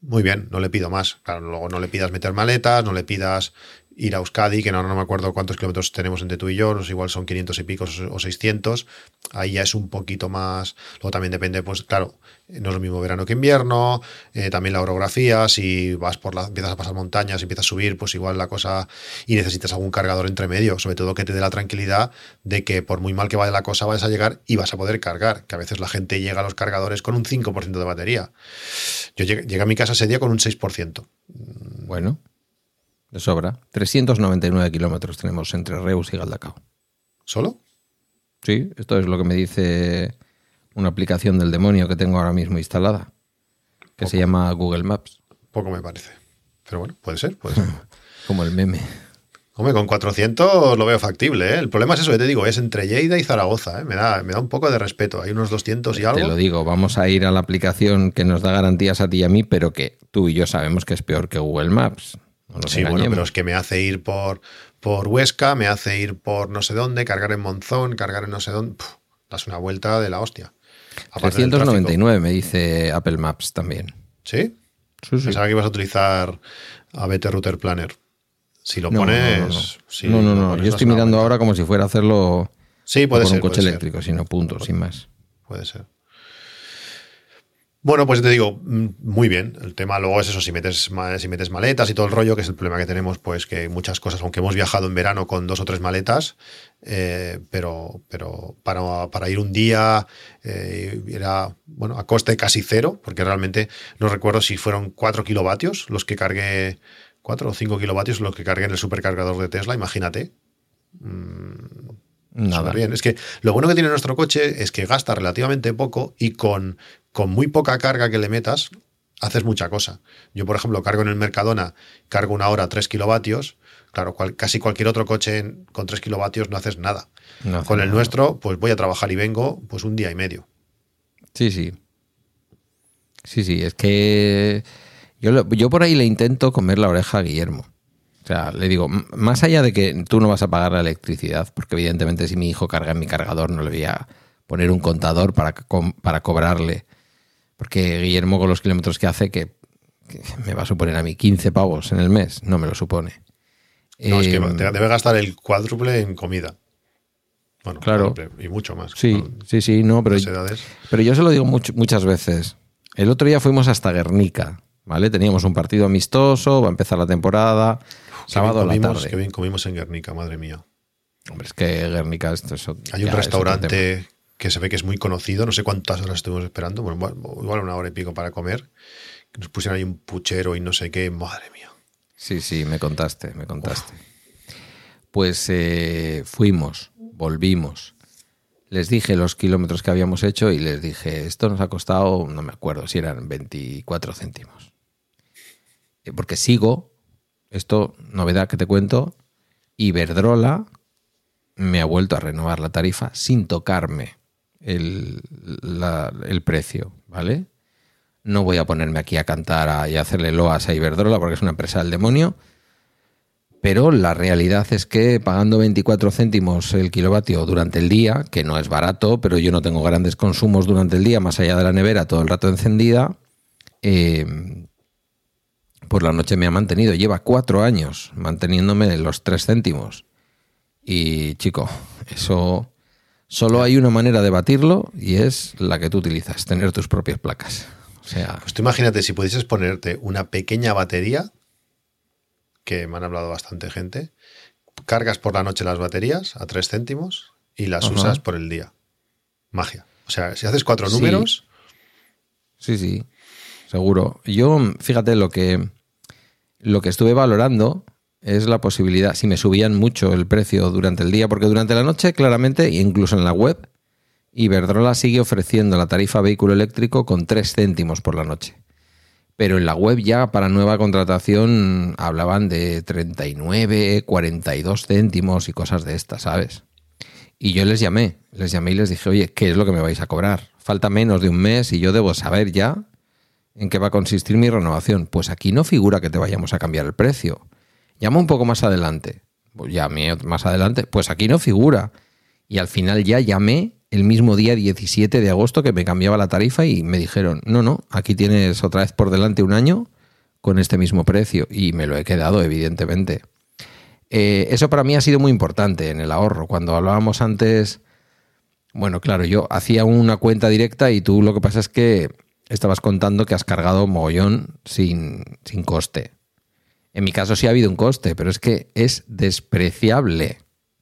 Muy bien, no le pido más. Claro, luego no le pidas meter maletas, no le pidas ir a Euskadi, que no, no me acuerdo cuántos kilómetros tenemos entre tú y yo, no sé, igual son 500 y pico o 600, ahí ya es un poquito más, luego también depende, pues claro, no es lo mismo verano que invierno, eh, también la orografía, si vas por la, empiezas a pasar montañas, empiezas a subir, pues igual la cosa, y necesitas algún cargador entre medio, sobre todo que te dé la tranquilidad de que por muy mal que vaya la cosa, vas a llegar y vas a poder cargar, que a veces la gente llega a los cargadores con un 5% de batería. Yo llegué, a mi casa ese día con un 6%. Bueno, de sobra. 399 kilómetros tenemos entre Reus y Galdacao. ¿Solo? Sí, esto es lo que me dice una aplicación del demonio que tengo ahora mismo instalada, que se llama Google Maps. Poco me parece. Pero bueno, puede ser, puede ser. Como el meme. Hombre, con 400 lo veo factible. ¿eh? El problema es eso que te digo, es entre Lleida y Zaragoza. ¿eh? Me, da, me da un poco de respeto. Hay unos 200 y algo. Te lo digo, vamos a ir a la aplicación que nos da garantías a ti y a mí, pero que tú y yo sabemos que es peor que Google Maps sí, bueno, pero es que me hace ir por, por Huesca, me hace ir por no sé dónde, cargar en Monzón, cargar en no sé dónde. das una vuelta de la hostia. 399 me dice Apple Maps también. ¿Sí? Sí, Pensaba que ibas a utilizar a BT Router Planner. Si lo pones. No, no, no. Yo estoy mirando ahora como si fuera a hacerlo sí, puede con un coche eléctrico, sino punto, sin más. Puede ser. Bueno, pues te digo, mm, muy bien. El tema luego es eso, si metes, si metes maletas y todo el rollo, que es el problema que tenemos, pues que muchas cosas, aunque hemos viajado en verano con dos o tres maletas, eh, pero, pero para, para, ir un día eh, era, bueno, a coste casi cero, porque realmente no recuerdo si fueron cuatro kilovatios los que cargué, cuatro o cinco kilovatios los que cargué en el supercargador de Tesla, imagínate. Mm, Nada. bien. Es que lo bueno que tiene nuestro coche es que gasta relativamente poco y con, con muy poca carga que le metas, haces mucha cosa. Yo, por ejemplo, cargo en el Mercadona, cargo una hora 3 kilovatios. Claro, casi cualquier otro coche con 3 kilovatios no haces nada. con el nuestro, pues voy a trabajar y vengo pues un día y medio. Sí, sí. Sí, sí, es que yo, yo por ahí le intento comer la oreja a Guillermo. O sea, le digo, más allá de que tú no vas a pagar la electricidad, porque evidentemente si mi hijo carga en mi cargador no le voy a poner un contador para, para cobrarle, porque Guillermo con los kilómetros que hace, que, me va a suponer a mí 15 pavos en el mes, no me lo supone. No, es que em, debe gastar el cuádruple en comida. Bueno, claro. y mucho más. Sí, sí, sí, no, pero, pero yo se lo digo muchas veces. El otro día fuimos hasta Guernica, ¿vale? Teníamos un partido amistoso, va a empezar la temporada. Sábado a la tarde. Qué bien comimos en Guernica, madre mía. Hombre, es que Guernica esto es Hay un restaurante que se ve que es muy conocido, no sé cuántas horas estuvimos esperando, bueno, igual una hora y pico para comer. Nos pusieron ahí un puchero y no sé qué, madre mía. Sí, sí, me contaste, me contaste. Pues eh, fuimos, volvimos. Les dije los kilómetros que habíamos hecho y les dije, esto nos ha costado, no me acuerdo si eran 24 céntimos. Eh, porque sigo esto, novedad que te cuento, Iberdrola me ha vuelto a renovar la tarifa sin tocarme el, precio, ¿vale? No voy a ponerme aquí a cantar y a hacerle loas a Iberdrola porque es una empresa del demonio, pero la realidad es que pagando 24 céntimos el kilovatio durante el día, que no es barato, pero yo no tengo grandes consumos durante el día, más allá de la nevera todo el rato encendida, eh, por la noche me ha mantenido. Lleva cuatro años manteniéndome los tres céntimos. Y chico, eso solo hay una manera de batirlo y es la que tú utilizas, tener tus propias placas. O sea, pues tú imagínate si pudieses ponerte una pequeña batería, que me han hablado bastante gente, cargas por la noche las baterías a tres céntimos y las usas por el día. Magia. O sea, si haces cuatro números. Sí, sí, seguro. Yo, fíjate lo que lo que estuve valorando es la posibilidad, si me subían mucho el precio durante el día, porque durante la noche, claramente, incluso en la web, Iberdrola sigue ofreciendo la tarifa vehículo eléctrico con 3 céntimos por la noche. Pero en la web ya para nueva contratación hablaban de 39, 42 céntimos y cosas de estas, ¿sabes? Y yo les llamé, les llamé y les dije, oye, ¿qué es lo que me vais a cobrar? Falta menos de un mes y yo debo saber ya en qué va a consistir mi renovación. Pues aquí no figura que te vayamos a cambiar el precio. Llama un poco más adelante. llamé más adelante, pues aquí no figura. Y al final ya llamé el mismo día 17 de agosto que me cambiaba la tarifa y me dijeron, no, no, aquí tienes otra vez por delante un año con este mismo precio. Y me lo he quedado, evidentemente. Eh, eso para mí ha sido muy importante en el ahorro. Cuando hablábamos antes, bueno, claro, yo hacía una cuenta directa y tú lo que pasa es que estabas contando que has cargado mogollón sin, sin coste. En mi caso sí ha habido un coste, pero es que es despreciable.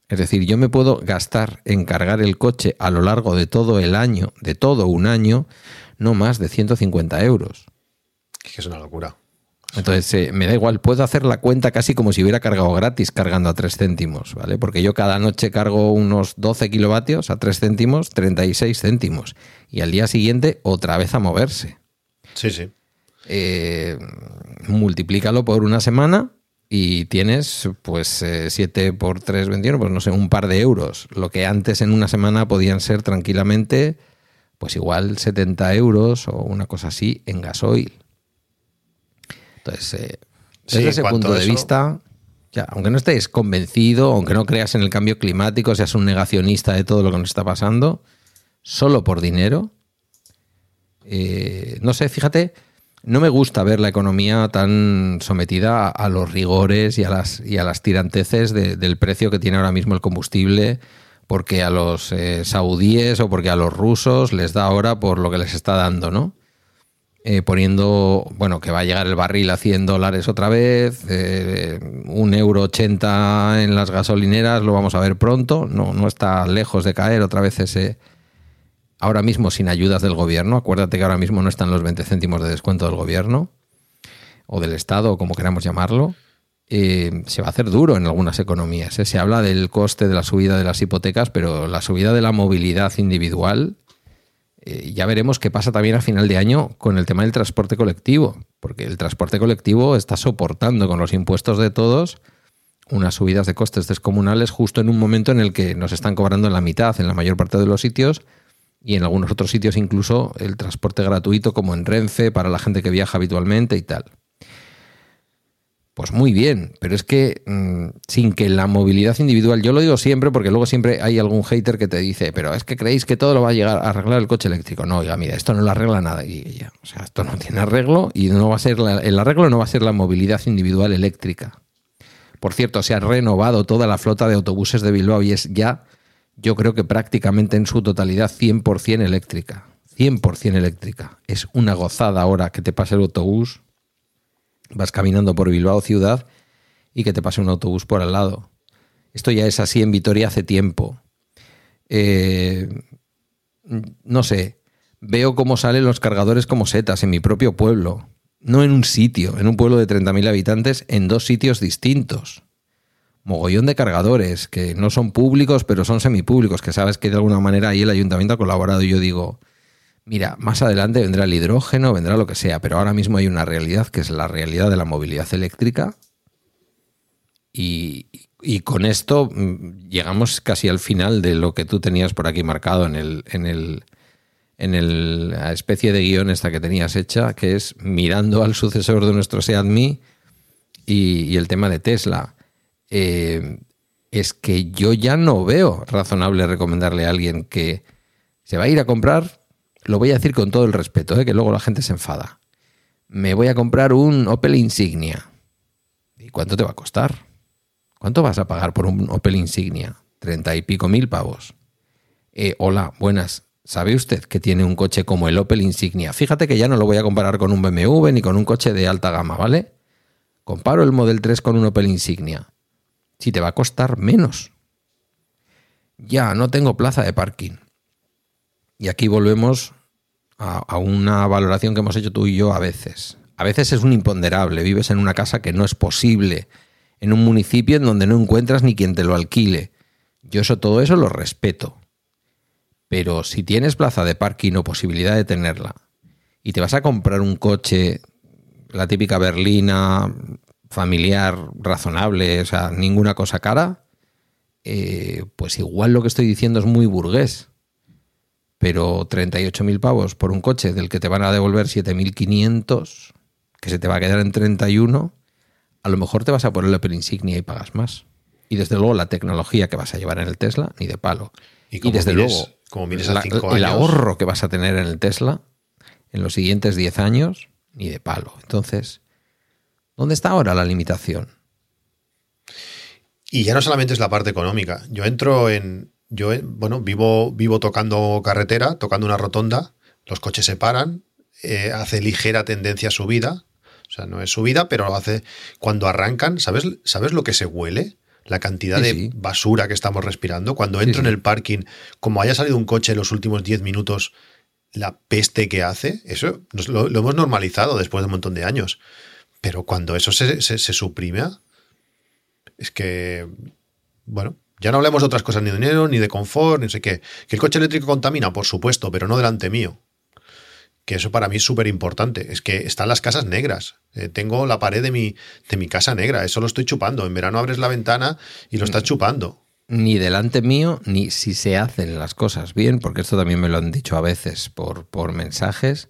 Es decir, yo me puedo gastar en cargar el coche a lo largo de todo el año, de todo un año, no más de 150 euros. Es que es una locura. Entonces, eh, me da igual, puedo hacer la cuenta casi como si hubiera cargado gratis cargando a 3 céntimos, ¿vale? Porque yo cada noche cargo unos 12 kilovatios a 3 céntimos, 36 céntimos. Y al día siguiente otra vez a moverse. Sí, sí. Eh, multiplícalo por una semana y tienes pues 7 eh, por 3, 21, pues no sé, un par de euros. Lo que antes en una semana podían ser tranquilamente, pues igual 70 euros o una cosa así en gasoil. Entonces, eh, desde ese punto de vista, ya, aunque no estés convencido, aunque no creas en el cambio climático, seas un negacionista de todo lo que nos está pasando, solo por dinero, eh, no sé, fíjate, no me gusta ver la economía tan sometida a, los rigores y a las, y a las tiranteces del precio que tiene ahora mismo el combustible, porque a los eh, saudíes o porque a los rusos les da ahora por lo que les está dando, ¿no? Eh, poniendo, bueno, que va a llegar el barril a 100 dólares otra vez, eh, un euro 80 en las gasolineras, lo vamos a ver pronto, no, no está lejos de caer otra vez ese, ahora mismo sin ayudas del gobierno, acuérdate que ahora mismo no están los 20 céntimos de descuento del gobierno, o del Estado, o como queramos llamarlo, eh, se va a hacer duro en algunas economías. Se habla del coste de la subida de las hipotecas, pero la subida de la movilidad individual eh, ya veremos qué pasa también a final de año con el tema del transporte colectivo, porque el transporte colectivo está soportando con los impuestos de todos unas subidas de costes descomunales justo en un momento en el que nos están cobrando en la mitad en la mayor parte de los sitios y en algunos otros sitios incluso el transporte gratuito como en Renfe para la gente que viaja habitualmente y tal. Pues muy bien, pero es que mm, sin que la movilidad individual, yo lo digo siempre porque luego siempre hay algún hater que te dice, pero es que creéis que todo lo va a llegar a arreglar el coche eléctrico. No, oiga, mira, esto no lo arregla nada. Y ya, o sea, esto no tiene arreglo y no va a ser el arreglo no va a ser la movilidad individual eléctrica. Por cierto, se ha renovado toda la flota de autobuses de Bilbao y es ya, yo creo que prácticamente en su totalidad 100% eléctrica. 100% eléctrica. Es una gozada ahora que te pase el autobús vas caminando por Bilbao ciudad y que te pase un autobús por al lado. Esto ya es así en Vitoria hace tiempo. Eh, no sé, veo cómo salen los cargadores como setas en mi propio pueblo. No en un sitio, en un pueblo de 30.000 habitantes, en dos sitios distintos. Mogollón de cargadores que no son públicos, pero son semipúblicos, que sabes que de alguna manera ahí el ayuntamiento ha colaborado. Y yo digo, Mira, más adelante vendrá el hidrógeno, vendrá lo que sea, pero ahora mismo hay una realidad que es la realidad de la movilidad eléctrica. Y, con esto mm, llegamos casi al final de lo que tú tenías por aquí marcado en el, en el, en la especie de guion esta que tenías hecha, que es mirando al sucesor de nuestro Seat y, y el tema de Tesla. Eh, es que yo ya no veo razonable recomendarle a alguien que se va a ir a comprar lo voy a decir con todo el respeto, ¿eh? que luego la gente se enfada. Me voy a comprar un Opel Insignia. ¿Y cuánto te va a costar? ¿Cuánto vas a pagar por un Opel Insignia? Treinta y pico mil pavos. Eh, hola, buenas. ¿Sabe usted que tiene un coche como el Opel Insignia? Fíjate que ya no lo voy a comparar con un BMW ni con un coche de alta gama, ¿vale? Comparo el Model 3 con un Opel Insignia. Si te va a costar menos. Ya, no tengo plaza de parking. Y aquí volvemos a, una valoración que hemos hecho tú y yo a veces. A veces es un imponderable, vives en una casa que no es posible, en un municipio en donde no encuentras ni quien te lo alquile. Yo eso, todo eso lo respeto. Pero si tienes plaza de parking o posibilidad de tenerla, y te vas a comprar un coche, la típica berlina, familiar, razonable, o sea, ninguna cosa cara, eh, pues igual lo que estoy diciendo es muy burgués pero 38.000 pavos por un coche del que te van a devolver 7.500, que se te va a quedar en 31, a lo mejor te vas a poner el Opel Insignia y pagas más. Y desde luego la tecnología que vas a llevar en el Tesla, ni de palo. Y, desde luego como el ahorro que vas a tener en el Tesla en los siguientes 10 años, ni de palo. Entonces, ¿dónde está ahora la limitación? Y ya no solamente es la parte económica. Yo entro en. Yo, bueno, vivo, vivo tocando carretera, tocando una rotonda, los coches se paran, eh, hace ligera tendencia a subida. O sea, no es subida, pero hace. Cuando arrancan, ¿sabes, ¿sabes lo que se huele? La cantidad de basura que estamos respirando. Cuando entro en el parking, como haya salido un coche en los últimos 10 minutos, la peste que hace, eso lo, hemos normalizado después de un montón de años. Pero cuando eso se, se, se suprime, es que, bueno, ya no hablemos de otras cosas, ni de dinero, ni de confort, ni sé qué. Que el coche eléctrico contamina, por supuesto, pero no delante mío. Que eso para mí es súper importante. Es que están las casas negras. Eh, tengo la pared de mi, de mi casa negra. Eso lo estoy chupando. En verano abres la ventana y lo estás mm. chupando. Ni delante mío, ni si se hacen las cosas bien, porque esto también me lo han dicho a veces por, por mensajes.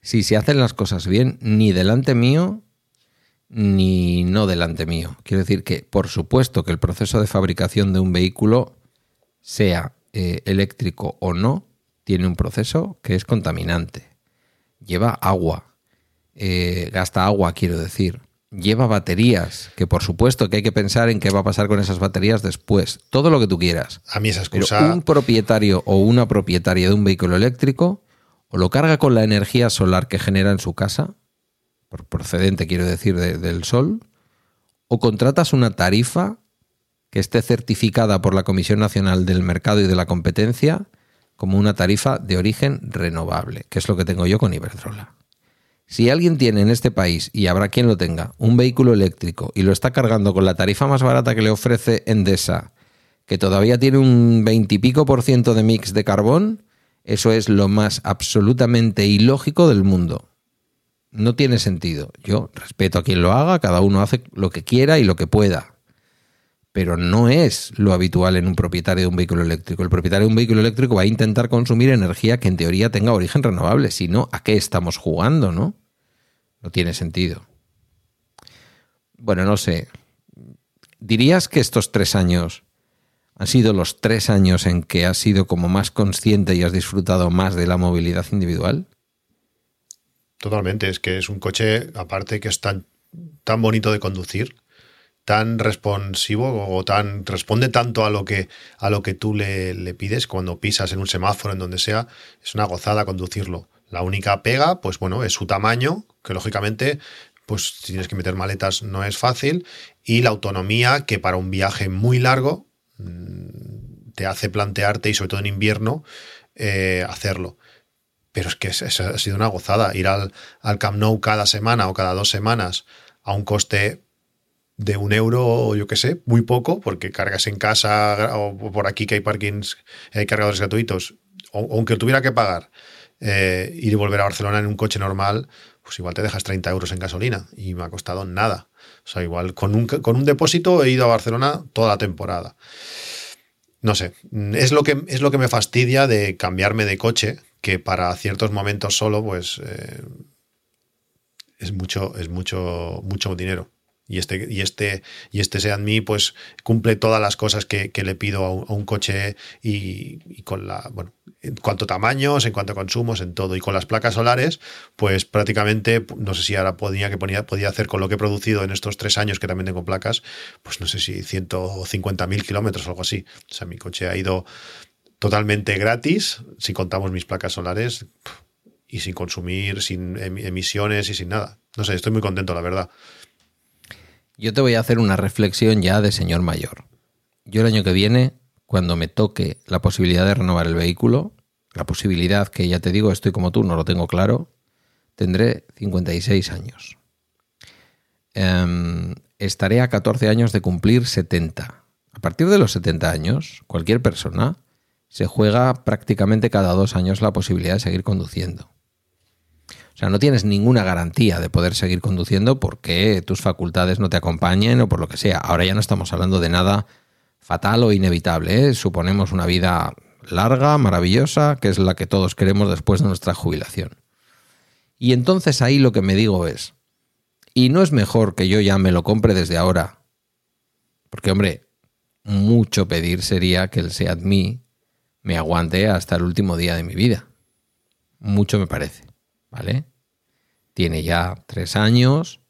Si se hacen las cosas bien, ni delante mío, ni no delante mío. Quiero decir que, por supuesto, que el proceso de fabricación de un vehículo, sea eh, eléctrico o no, tiene un proceso que es contaminante. Lleva agua, eh, gasta agua, quiero decir. Lleva baterías, que por supuesto que hay que pensar en qué va a pasar con esas baterías después. Todo lo que tú quieras. A mí esa excusa... un propietario o una propietaria de un vehículo eléctrico o lo carga con la energía solar que genera en su casa, procedente quiero decir del sol, o contratas una tarifa que esté certificada por la Comisión Nacional del Mercado y de la Competencia como una tarifa de origen renovable, que es lo que tengo yo con Iberdrola. Si alguien tiene en este país, y habrá quien lo tenga, un vehículo eléctrico y lo está cargando con la tarifa más barata que le ofrece Endesa, que todavía tiene un veintipico por ciento de mix de carbón, eso es lo más absolutamente ilógico del mundo no tiene sentido. Yo respeto a quien lo haga, cada uno hace lo que quiera y lo que pueda. Pero no es lo habitual en un propietario de un vehículo eléctrico. El propietario de un vehículo eléctrico va a intentar consumir energía que en teoría tenga origen renovable. Si no, ¿a qué estamos jugando, no? No tiene sentido. Bueno, no sé. ¿Dirías que estos tres años han sido los tres años en que has sido como más consciente y has disfrutado más de la movilidad individual? Totalmente, es que es un coche, aparte que es tan, tan bonito de conducir, tan responsivo o tan responde tanto a lo que a lo que tú le, le, pides cuando pisas en un semáforo en donde sea es una gozada conducirlo. La única pega pues bueno es su tamaño que lógicamente pues tienes que meter maletas no es fácil y la autonomía que para un viaje muy largo mm, te hace plantearte y sobre todo en invierno eh, hacerlo pero es que ha sido una gozada. Ir al, al Camp Nou cada semana o cada dos semanas a un coste de un euro, o yo qué sé, muy poco, porque cargas en casa o por aquí que hay parkings, hay cargadores gratuitos, aunque tuviera que pagar, eh, ir y volver a Barcelona en un coche normal, pues igual te dejas 30 euros en gasolina y me ha costado nada. O sea, igual con un, con un depósito he ido a Barcelona toda la temporada. No sé, es lo que, es lo que me fastidia de cambiarme de coche, que para ciertos momentos solo, pues eh, es mucho, es mucho, mucho dinero. Y este, y este, y este Seat Mii, pues cumple todas las cosas que, le pido a un, coche y, con la, bueno, en cuanto a tamaños, en cuanto a consumos, en todo. Y con las placas solares, pues prácticamente, no sé si ahora podía, que ponía, podía hacer con lo que he producido en estos tres años que también tengo placas, pues no sé si 150.000 kilómetros o algo así. O sea, mi coche ha ido totalmente gratis, si contamos mis placas solares, y sin consumir, sin emisiones y sin nada. No sé, estoy muy contento, la verdad. Yo te voy a hacer una reflexión ya de señor mayor. Yo el año que viene, cuando me toque la posibilidad de renovar el vehículo, la posibilidad que ya te digo, estoy como tú, no lo tengo claro, tendré 56 años. Em, estaré a 14 años de cumplir 70. A partir de los 70 años, cualquier persona se juega prácticamente cada dos años la posibilidad de seguir conduciendo. O sea, no tienes ninguna garantía de poder seguir conduciendo porque tus facultades no te acompañen o por lo que sea. Ahora ya no estamos hablando de nada fatal o inevitable. ¿eh? Suponemos una vida larga, maravillosa, que es la que todos queremos después de nuestra jubilación. Y entonces ahí lo que me digo es, ¿y no es mejor que yo ya me lo compre desde ahora? Porque, hombre, mucho pedir sería que el Seat Me me aguante hasta el último día de mi vida. Mucho me parece, ¿vale? Tiene ya tres años.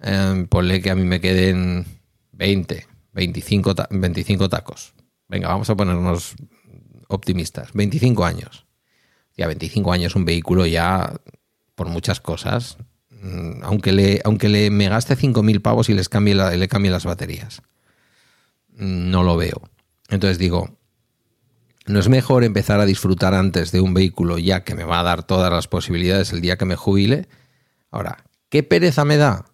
Eh, ponle que a mí me queden 20, 25, 25 tacos. Venga, vamos a ponernos optimistas. 25 años. Ya 25 años un vehículo ya por muchas cosas. Mm, aunque le, aunque le me gaste 5.000 pavos y les cambie le cambie las baterías. Mm, no lo veo. Entonces digo, ¿no es mejor empezar a disfrutar antes de un vehículo ya que me va a dar todas las posibilidades el día que me jubile? Ahora, ¿qué pereza me da?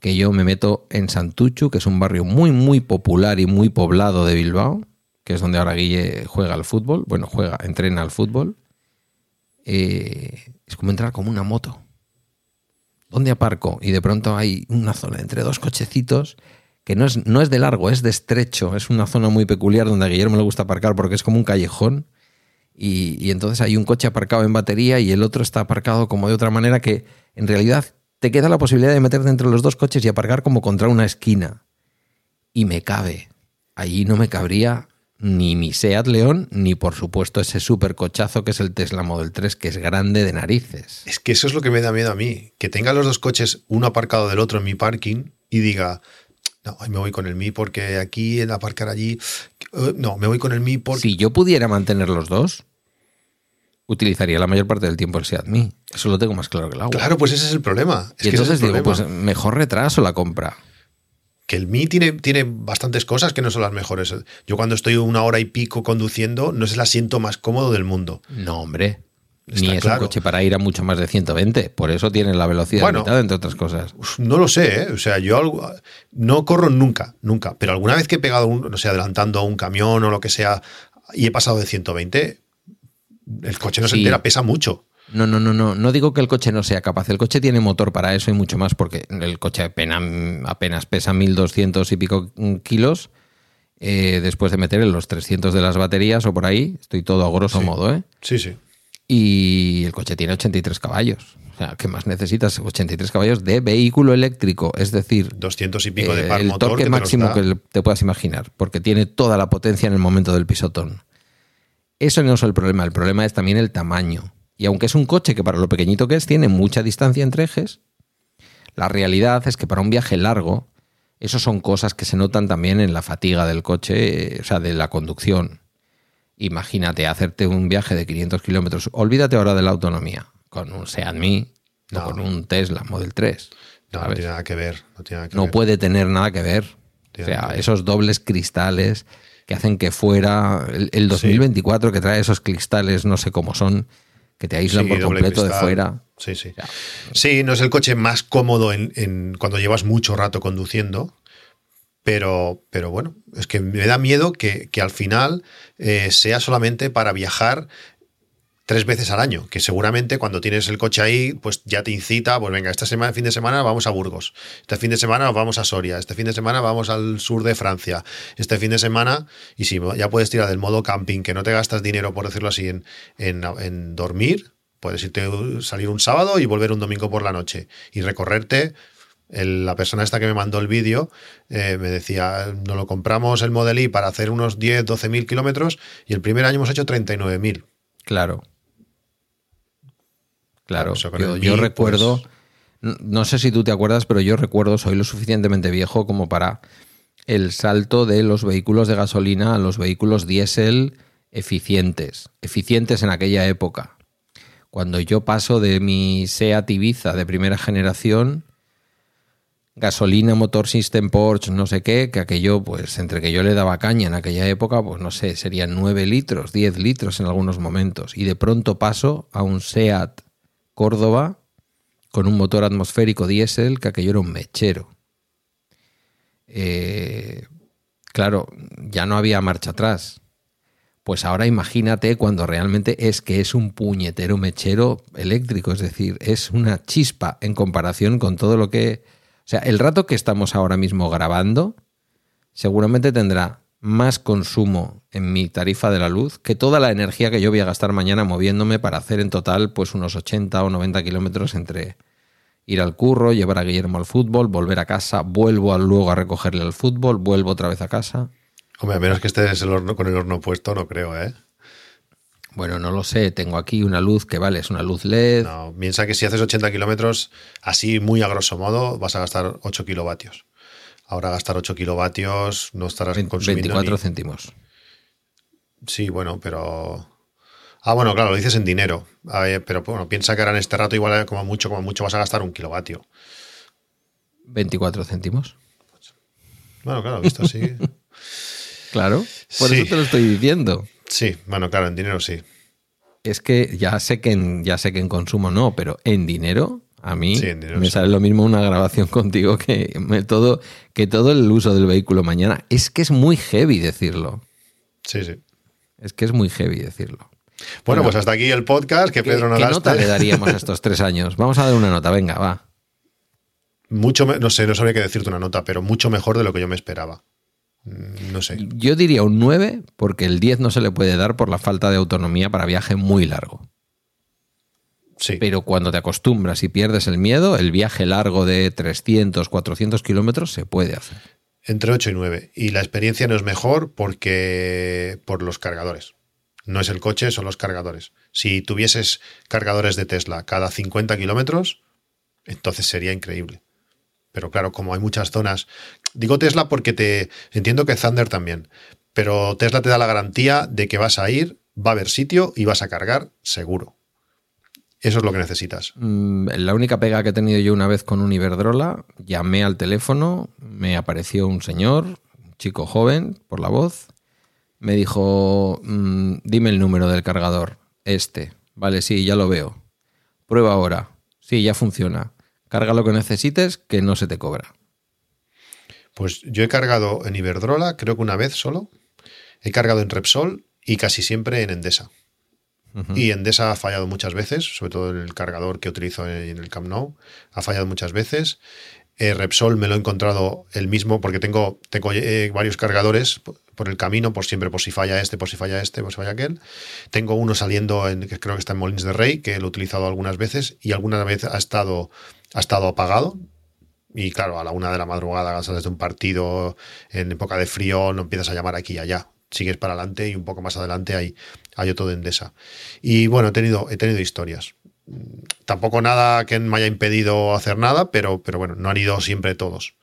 Que yo me meto en Santuchu, que es un barrio muy, muy popular y muy poblado de Bilbao, que es donde ahora Guille juega al fútbol, bueno, juega, entrena al fútbol. Eh, es como entrar como una moto. ¿Dónde aparco? Y de pronto hay una zona entre dos cochecitos que no es, no es de largo, es de estrecho. Es una zona muy peculiar donde a Guillermo le gusta aparcar porque es como un callejón. Y, y, entonces hay un coche aparcado en batería y el otro está aparcado como de otra manera que en realidad te queda la posibilidad de meterte entre los dos coches y aparcar como contra una esquina. Y me cabe. Allí no me cabría ni mi Seat León, ni por supuesto ese supercochazo que es el Tesla Model 3, que es grande de narices. Es que eso es lo que me da miedo a mí, que tenga los dos coches uno aparcado del otro en mi parking y diga, no, me voy con el Mi porque aquí en aparcar allí, eh, no, me voy con el Mi porque... Si yo pudiera mantener los dos, utilizaría la mayor parte del tiempo el Seat Mi. Eso lo tengo más claro que el agua. Claro, pues ese es el problema. y entonces digo, pues mejor retraso la compra que el Mi tiene, tiene bastantes cosas que no son las mejores. Yo cuando estoy una hora y pico conduciendo, no es el asiento más cómodo del mundo. No, hombre. Ni es un coche para ir a mucho más de 120. Por eso tiene la velocidad limitada, entre otras cosas. No lo sé, ¿eh? O sea, yo no corro nunca, nunca. Pero alguna vez que he pegado, un, no sé, adelantando a un camión o lo que sea, y he pasado de 120, el coche no se entera, pesa mucho. No, no, no, no. No digo que el coche no sea capaz. El coche tiene motor para eso y mucho más, porque el coche apenas, apenas pesa 1200 y pico kilos. Eh, después de meter en los 300 de las baterías o por ahí, estoy todo a grosso modo, ¿eh? Sí, sí. Y el coche tiene 83 caballos. O sea, ¿qué más necesitas? 83 caballos de vehículo eléctrico, es decir, 200 y pico de par el torque máximo que te puedas imaginar, porque tiene toda la potencia en el momento del pisotón. Eso no es el problema, el problema es también el tamaño. Y aunque es un coche que para lo pequeñito que es tiene mucha distancia entre ejes, la realidad es que para un viaje largo, eso son cosas que se notan también en la fatiga del coche, o sea, de la conducción. Imagínate hacerte un viaje de 500 kilómetros, olvídate ahora de la autonomía, con un Seat Mii o con un Tesla Model 3. No, tiene nada que ver. No, puede tener nada que ver. o sea, esos dobles cristales que hacen que fuera el, 2024 que trae esos cristales, no sé cómo son, que te aíslan por completo de fuera. Sí, sí. Sí, no es el coche más cómodo en, cuando llevas mucho rato conduciendo, pero, pero bueno, es que me da miedo que, al final eh, sea solamente para viajar tres veces al año, que seguramente cuando tienes el coche ahí, pues ya te incita, pues venga, esta semana, fin de semana vamos a Burgos, este fin de semana vamos a Soria, este fin de semana vamos al sur de Francia, este fin de semana, y si ya puedes tirar del modo camping, que no te gastas dinero, por decirlo así, en, en, dormir, puedes irte salir un sábado y volver un domingo por la noche y recorrerte la persona esta que me mandó el vídeo eh, me decía, nos lo compramos el Model I para hacer unos 10, 12 mil kilómetros y el primer año hemos hecho 39 mil. Claro. Claro, yo, recuerdo, pues no sé si tú te acuerdas, pero yo recuerdo, soy lo suficientemente viejo como para el salto de los vehículos de gasolina a los vehículos diésel eficientes, eficientes en aquella época. Cuando yo paso de mi Seat Ibiza de primera generación, gasolina, motor system Porsche, no sé qué, que aquello, pues entre que yo le daba caña en aquella época, pues no sé, serían 9 litros, 10 litros en algunos momentos. Y de pronto paso a un Seat Córdoba con un motor atmosférico diésel que aquello era un mechero. Eh, claro, ya no había marcha atrás. Pues ahora imagínate cuando realmente es que es un puñetero mechero eléctrico, es decir, es una chispa en comparación con todo lo que... O sea, el rato que estamos ahora mismo grabando seguramente tendrá más consumo en mi tarifa de la luz que toda la energía que yo voy a gastar mañana moviéndome para hacer en total pues unos 80 o 90 kilómetros entre ir al curro, llevar a Guillermo al fútbol, volver a casa, vuelvo luego a recogerle al fútbol, vuelvo otra vez a casa. Hombre, a menos que estés el horno, con el horno puesto, no creo, ¿eh? Bueno, no lo sé. Tengo aquí una luz que vale, es una luz LED. No, piensa que si haces 80 kilómetros, así muy a grosso modo, vas a gastar 8 kilovatios. Ahora gastar 8 kilovatios no estarás consumiendo 24 céntimos. Sí, bueno, pero... Ah, bueno, claro, lo dices en dinero. pero bueno, piensa que ahora en este rato igual como mucho, como mucho vas a gastar un kilovatio. 24 céntimos. Bueno, claro, visto así. claro, por eso te lo estoy diciendo. Sí, bueno, claro, en dinero sí. Es que ya sé que en, ya sé que en consumo no, pero en dinero, a mí me sale lo mismo una grabación contigo que todo, que todo el uso del vehículo mañana. Es que es muy heavy decirlo. Sí, sí. Es que es muy heavy decirlo. Bueno, pues hasta aquí el podcast. Que Pedro ¿Qué nota le daríamos a estos tres años? Vamos a dar una nota, venga, va. Mucho, no sé, no sabría qué decirte una nota, pero mucho mejor de lo que yo me esperaba. Mm, no sé. Yo diría un 9 porque el 10 no se le puede dar por la falta de autonomía para viaje muy largo. Sí. Pero cuando te acostumbras y pierdes el miedo, el viaje largo de 300, 400 kilómetros se puede hacer. Entre 8 y 9. Y la experiencia no es mejor porque por los cargadores. No es el coche, son los cargadores. Si tuvieses cargadores de Tesla cada 50 kilómetros, entonces sería increíble. Pero claro, como hay muchas zonas. Digo Tesla porque te. Entiendo que Thunder también. Pero Tesla te da la garantía de que vas a ir, va a haber sitio y vas a cargar seguro. Eso es lo que necesitas. Mm, la única pega que he tenido yo una vez con un Iberdrola, llamé al teléfono, me apareció un señor, un chico joven, por la voz, me dijo, mm, dime el número del cargador, este. Vale, sí, ya lo veo. Prueba ahora. Sí, ya funciona. Carga lo que necesites, que no se te cobra. Pues yo he cargado en Iberdrola, creo que una vez solo. He cargado en Repsol y casi siempre en Endesa. Y Endesa ha fallado muchas veces, sobre todo en el cargador que utilizo en el Camp Nou. Ha fallado muchas veces. Eh, Repsol me lo he encontrado el mismo porque tengo, tengo eh, varios cargadores por el camino, por siempre, por si falla este, por si falla este, por si falla aquel. Tengo uno saliendo, en, que creo que está en Molins de Rey, que lo he utilizado algunas veces y alguna vez ha estado ha estado apagado. Y claro, a la una de la madrugada sales de un partido en época de frío, no empiezas a llamar aquí y allá. Sigues para adelante y un poco más adelante hay, hay otro de Endesa. Y bueno, he tenido, he tenido historias. Tampoco nada que me haya impedido hacer nada, pero, pero bueno, no han ido siempre todos.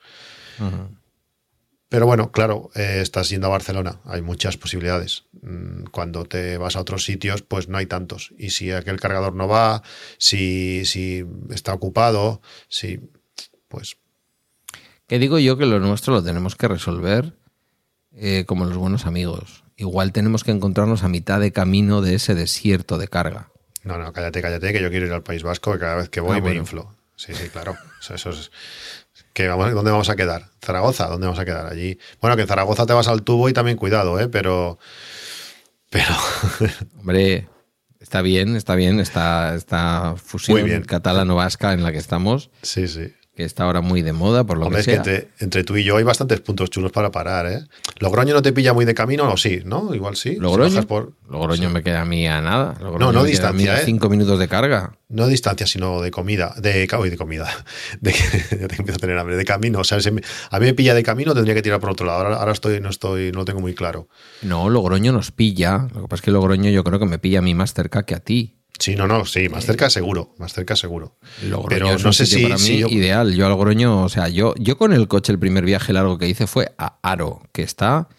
Pero bueno, claro, eh, estás yendo a Barcelona, hay muchas posibilidades. Mm, cuando te vas a otros sitios, pues no hay tantos. Y si aquel cargador no va, si, si está ocupado, si. Pues. Que digo yo que lo nuestro lo tenemos que resolver eh, como los buenos amigos. Igual tenemos que encontrarnos a mitad de camino de ese desierto de carga. No, no, cállate, cállate, que yo quiero ir al País Vasco, que cada vez que voy ah, me inflo. Sí, sí, claro. eso es, vamos, ¿Dónde vamos a quedar? ¿Zaragoza? ¿Dónde vamos a quedar? Allí. Bueno, que en Zaragoza te vas al tubo y también cuidado, ¿eh? Pero. Pero. Hombre, está bien, está bien esta, esta fusión catalano-vasca en la que estamos. Sí, sí que está ahora muy de moda, por lo que sea. que entre, tú y yo hay bastantes puntos chulos para parar, ¿eh? ¿Logroño no te pilla muy de camino? O sí, ¿no? Igual sí. ¿Logroño? por... Logroño me queda a mí a nada. no, no distancia, ¿eh? Cinco minutos de carga. No distancia, sino de comida. De, de comida. De, ya te empiezo a tener hambre. De camino. O sea, a mí me pilla de camino, tendría que tirar por otro lado. Ahora, ahora estoy, no estoy, no lo tengo muy claro. No, Logroño nos pilla. Lo que pasa es que Logroño yo creo que me pilla a mí más cerca que a ti. Sí, no, no, sí, más cerca seguro, más cerca seguro. Pero no sé si para mí ideal. Yo al Logroño, o sea, yo, yo con el coche el primer viaje largo que hice fue a Aro, que está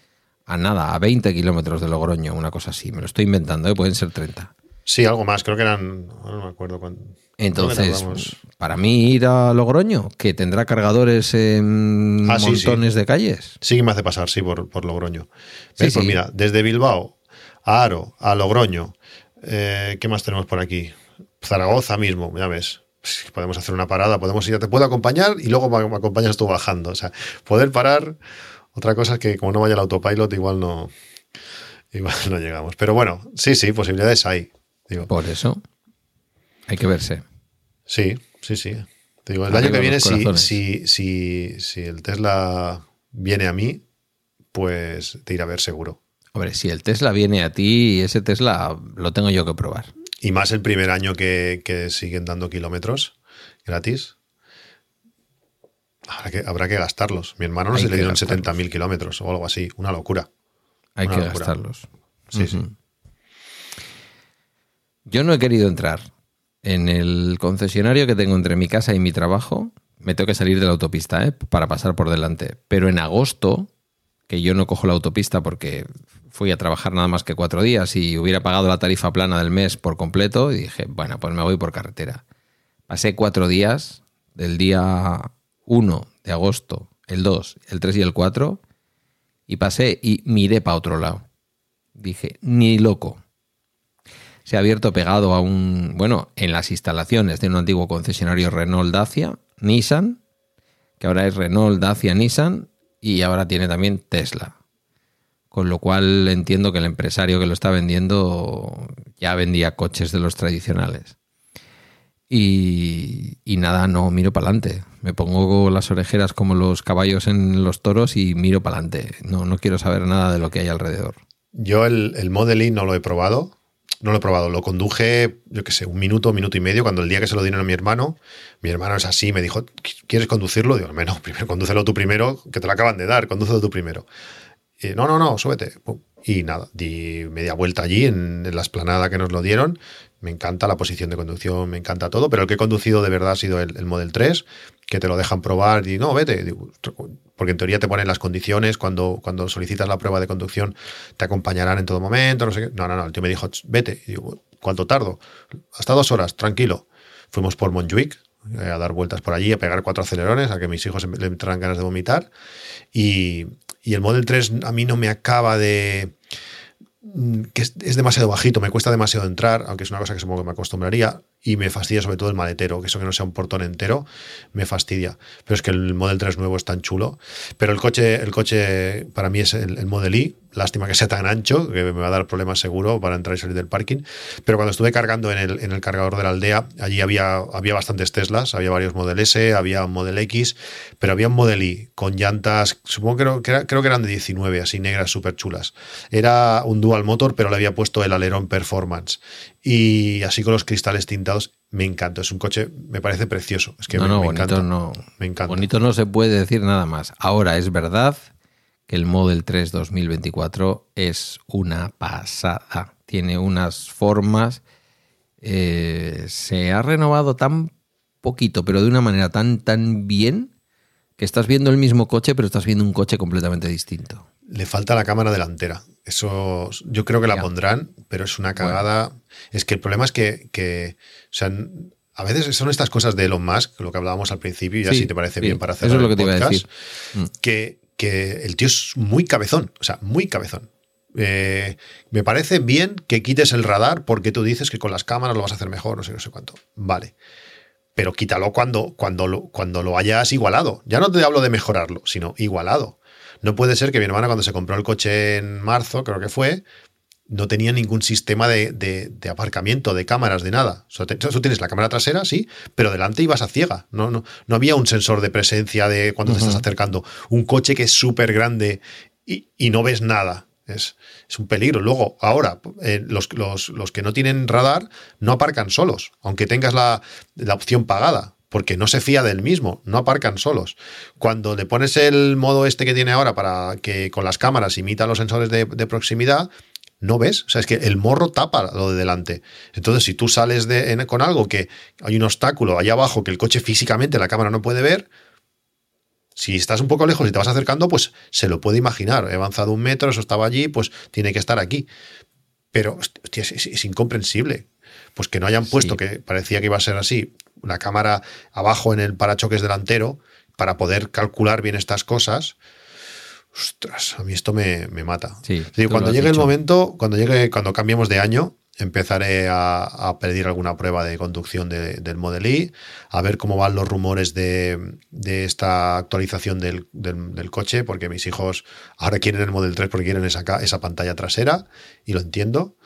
a nada, a 20 kilómetros de Logroño, una cosa así. Me lo estoy inventando, ¿eh? pueden ser 30. Sí, algo más, creo que eran, no me acuerdo cuándo. Entonces, para mí ir a Logroño, que tendrá cargadores en ah, montones de calles. Sí, me hace pasar, sí, por, por Logroño. Pues mira, desde Bilbao a Aro, a Logroño, eh, ¿Qué más tenemos por aquí? Zaragoza mismo, ya ves. Podemos hacer una parada, podemos ir, te puedo acompañar y luego me, acompañas tú bajando. O sea, poder parar. Otra cosa es que como no vaya el autopilot, igual no, igual no llegamos. Pero bueno, sí, sí, posibilidades hay. Digo. Por eso hay que verse. Sí, sí, sí. Te digo, el año que viene, si, si, si el Tesla viene a mí, pues te irá a ver seguro. Hombre, si el Tesla viene a ti, ese Tesla lo tengo yo que probar. Y más el primer año que, siguen dando kilómetros gratis. Habrá que, habrá que gastarlos. Mi hermano no se le dieron 70.000 kilómetros o algo así. Una locura. hay que gastarlos. Sí, sí. Yo no he querido entrar en el concesionario que tengo entre mi casa y mi trabajo. Me tengo que salir de la autopista ¿eh? para pasar por delante. Pero en agosto, que yo no cojo la autopista porque fui a trabajar nada más que cuatro días y hubiera pagado la tarifa plana del mes por completo, y dije, bueno, pues me voy por carretera. Pasé cuatro días, del día 1 de agosto, el 2, el 3 y el 4, y pasé y miré para otro lado. Dije, ni loco. Se ha abierto pegado a un, bueno, en las instalaciones de un antiguo concesionario Renault Dacia, Nissan, que ahora es Renault Dacia Nissan, y ahora tiene también Tesla. Con lo cual entiendo que el empresario que lo está vendiendo ya vendía coches de los tradicionales. Y, nada, no miro para adelante. Me pongo las orejeras como los caballos en los toros y miro para adelante. No, no quiero saber nada de lo que hay alrededor. Yo el, el Model no lo he probado. No lo he probado. Lo conduje, yo qué sé, un minuto, minuto y medio. Cuando el día que se lo dieron a mi hermano, mi hermano es así, me dijo, ¿quieres conducirlo? Digo, no, primero condúcelo tú primero, que te lo acaban de dar, condúcelo tú primero. Y, no, no, no, súbete. Y nada, di media vuelta allí en, en la esplanada que nos lo dieron me encanta la posición de conducción, me encanta todo, pero el que he conducido de verdad ha sido el, Model 3, que te lo dejan probar y no, vete, porque en teoría te ponen las condiciones, cuando, cuando solicitas la prueba de conducción te acompañarán en todo momento, no sé qué. No, no, no, el tío me dijo, vete, y digo, ¿cuánto tardo? Hasta dos horas, tranquilo. Fuimos por Montjuic, eh, a dar vueltas por allí, a pegar cuatro acelerones, a que mis hijos le entraran ganas de vomitar. Y, y el Model 3 a mí no me acaba de que es, demasiado bajito, me cuesta demasiado entrar, aunque es una cosa que supongo que me acostumbraría, y me fastidia sobre todo el maletero, que eso que no sea un portón entero, me fastidia. Pero es que el Model 3 nuevo es tan chulo. Pero el coche, el coche para mí es el, el Model I, lástima que sea tan ancho, que me va a dar problemas seguro para entrar y salir del parking. Pero cuando estuve cargando en el, en el cargador de la aldea, allí había, había bastantes Teslas, había varios Model S, había un Model X, pero había un Model I con llantas, supongo que, creo que eran de 19, así negras, súper chulas. Era un dual motor, pero le había puesto el alerón performance. Y así con los cristales tintados, me encanta. Es un coche, me parece precioso. Es que no, me, no, bonito no. Me encanta. Bonito no se puede decir nada más. Ahora es verdad que el Model 3 2024 es una pasada. Tiene unas formas. Eh, se ha renovado tan poquito, pero de una manera tan, tan bien, que estás viendo el mismo coche, pero estás viendo un coche completamente distinto. Le falta la cámara delantera. Eso yo creo que la pondrán, pero es una cagada. Es que el problema es que, o sea, a veces son estas cosas de Elon Musk, lo que hablábamos al principio, y ya si te parece bien para hacer Eso es lo que te iba a decir. Mm. Que, que el tío es muy cabezón, o sea, muy cabezón. Eh, me parece bien que quites el radar porque tú dices que con las cámaras lo vas a hacer mejor, no sé, no sé cuánto. Vale. Pero quítalo cuando, cuando, lo, cuando lo hayas igualado. Ya no te hablo de mejorarlo, sino igualado. No puede ser que mi hermana cuando se compró el coche en marzo, creo que fue, no tenía ningún sistema de, aparcamiento, de cámaras, de nada. Tú tienes la cámara trasera, sí, pero delante ibas a ciega. No, no, no había un sensor de presencia de cuando te estás acercando. Un coche que es súper grande y, no ves nada. Es, es, un peligro. Luego, ahora, eh, los, los, que no tienen radar no aparcan solos, aunque tengas la, la opción pagada porque no se fía del mismo, no aparcan solos. Cuando le pones el modo este que tiene ahora para que con las cámaras imita los sensores de, proximidad, no ves. O sea, es que el morro tapa lo de delante. Entonces, si tú sales de, con algo que hay un obstáculo allá abajo que el coche físicamente la cámara no puede ver, si estás un poco lejos y te vas acercando, pues se lo puede imaginar. He avanzado un metro, eso estaba allí, pues tiene que estar aquí. Pero es, incomprensible. Pues que no hayan puesto que parecía que iba a ser así, una cámara abajo en el parachoques delantero para poder calcular bien estas cosas. Ostras, a mí esto me, mata. cuando llegue el momento, cuando llegue, cuando cambiemos de año, empezaré a, pedir alguna prueba de conducción del Model I, a ver cómo van los rumores de, esta actualización del, coche, porque mis hijos ahora quieren el Model 3 porque quieren esa, esa pantalla trasera, y lo entiendo.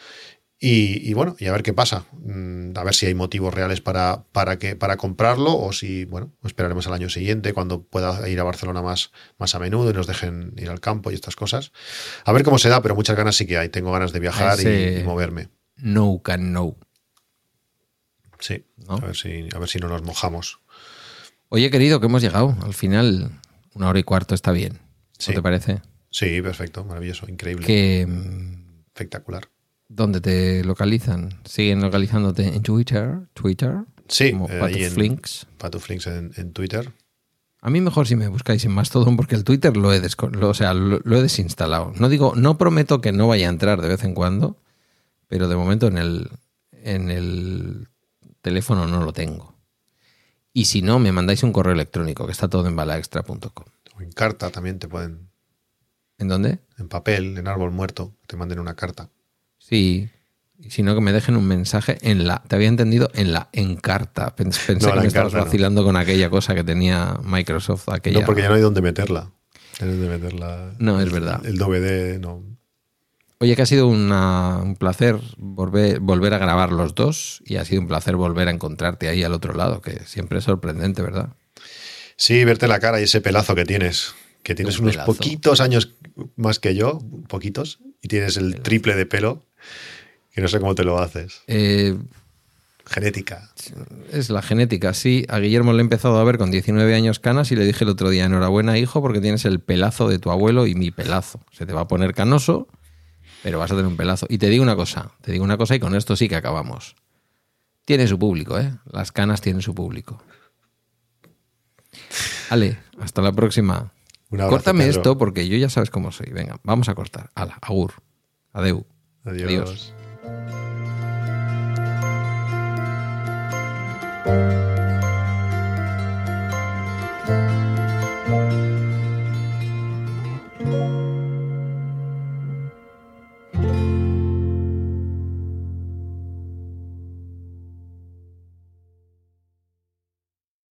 Y, bueno, y a ver qué pasa. Mm, a ver si hay motivos reales para, para, que, para comprarlo o si, bueno, esperaremos al año siguiente cuando pueda ir a Barcelona más, más a menudo y nos dejen ir al campo y estas cosas. A ver cómo se da, pero muchas ganas sí que hay. Tengo ganas de viajar y, moverme. No can no. Sí, a, ver si, a ver si no nos mojamos. Oye, querido, que hemos llegado. Al final, una hora y cuarto está bien. ¿No te parece? Sí, perfecto, maravilloso, increíble. Que, Espectacular. ¿Dónde te localizan? ¿Siguen localizándote en Twitter? Twitter Sí, como eh, Patuflinks. en Patuflinks en, en Twitter. A mí mejor si me buscáis en Mastodon porque el Twitter lo he, lo- o sea, lo, lo he desinstalado. No digo, no prometo que no vaya a entrar de vez en cuando, pero de momento en el, en el teléfono no lo tengo. Y si no, me mandáis un correo electrónico, que está todo en balaextra.com. O en carta también te pueden, ¿En dónde? en papel, en árbol muerto, te manden una carta. Sí. Y si no, que me dejen un mensaje en la. Te había entendido en la encarta. Pens- Pensé No, que me estabas no. vacilando con aquella cosa que tenía Microsoft. Aquella... No, porque ya no hay dónde meterla. No hay dónde meterla. No, es verdad. El DVD no. Oye, que ha sido una- un placer volver, volver a grabar los dos y ha sido un placer volver a encontrarte ahí al otro lado, que siempre es sorprendente, ¿verdad? Sí, verte la cara y ese pelazo que tienes. Que tienes Un unos pelazo. poquitos años más que yo, poquitos, y tienes el triple de pelo, que no sé cómo te lo haces. Eh, Genética. es la genética, sí. A Guillermo le he empezado a ver con 19 años canas y le dije el otro día, enhorabuena hijo, porque tienes el pelazo de tu abuelo y mi pelazo. Se te va a poner canoso, pero vas a tener un pelazo. Y te digo una cosa, te digo una cosa y con esto sí que acabamos. Tiene su público, ¿eh? Las canas tienen su público. Ale, hasta la próxima. Un abrazo, Córtame Pedro. esto porque yo ya sabes cómo soy. Venga, vamos a cortar. Ala, agur. Adeu. Adiós. Adiós.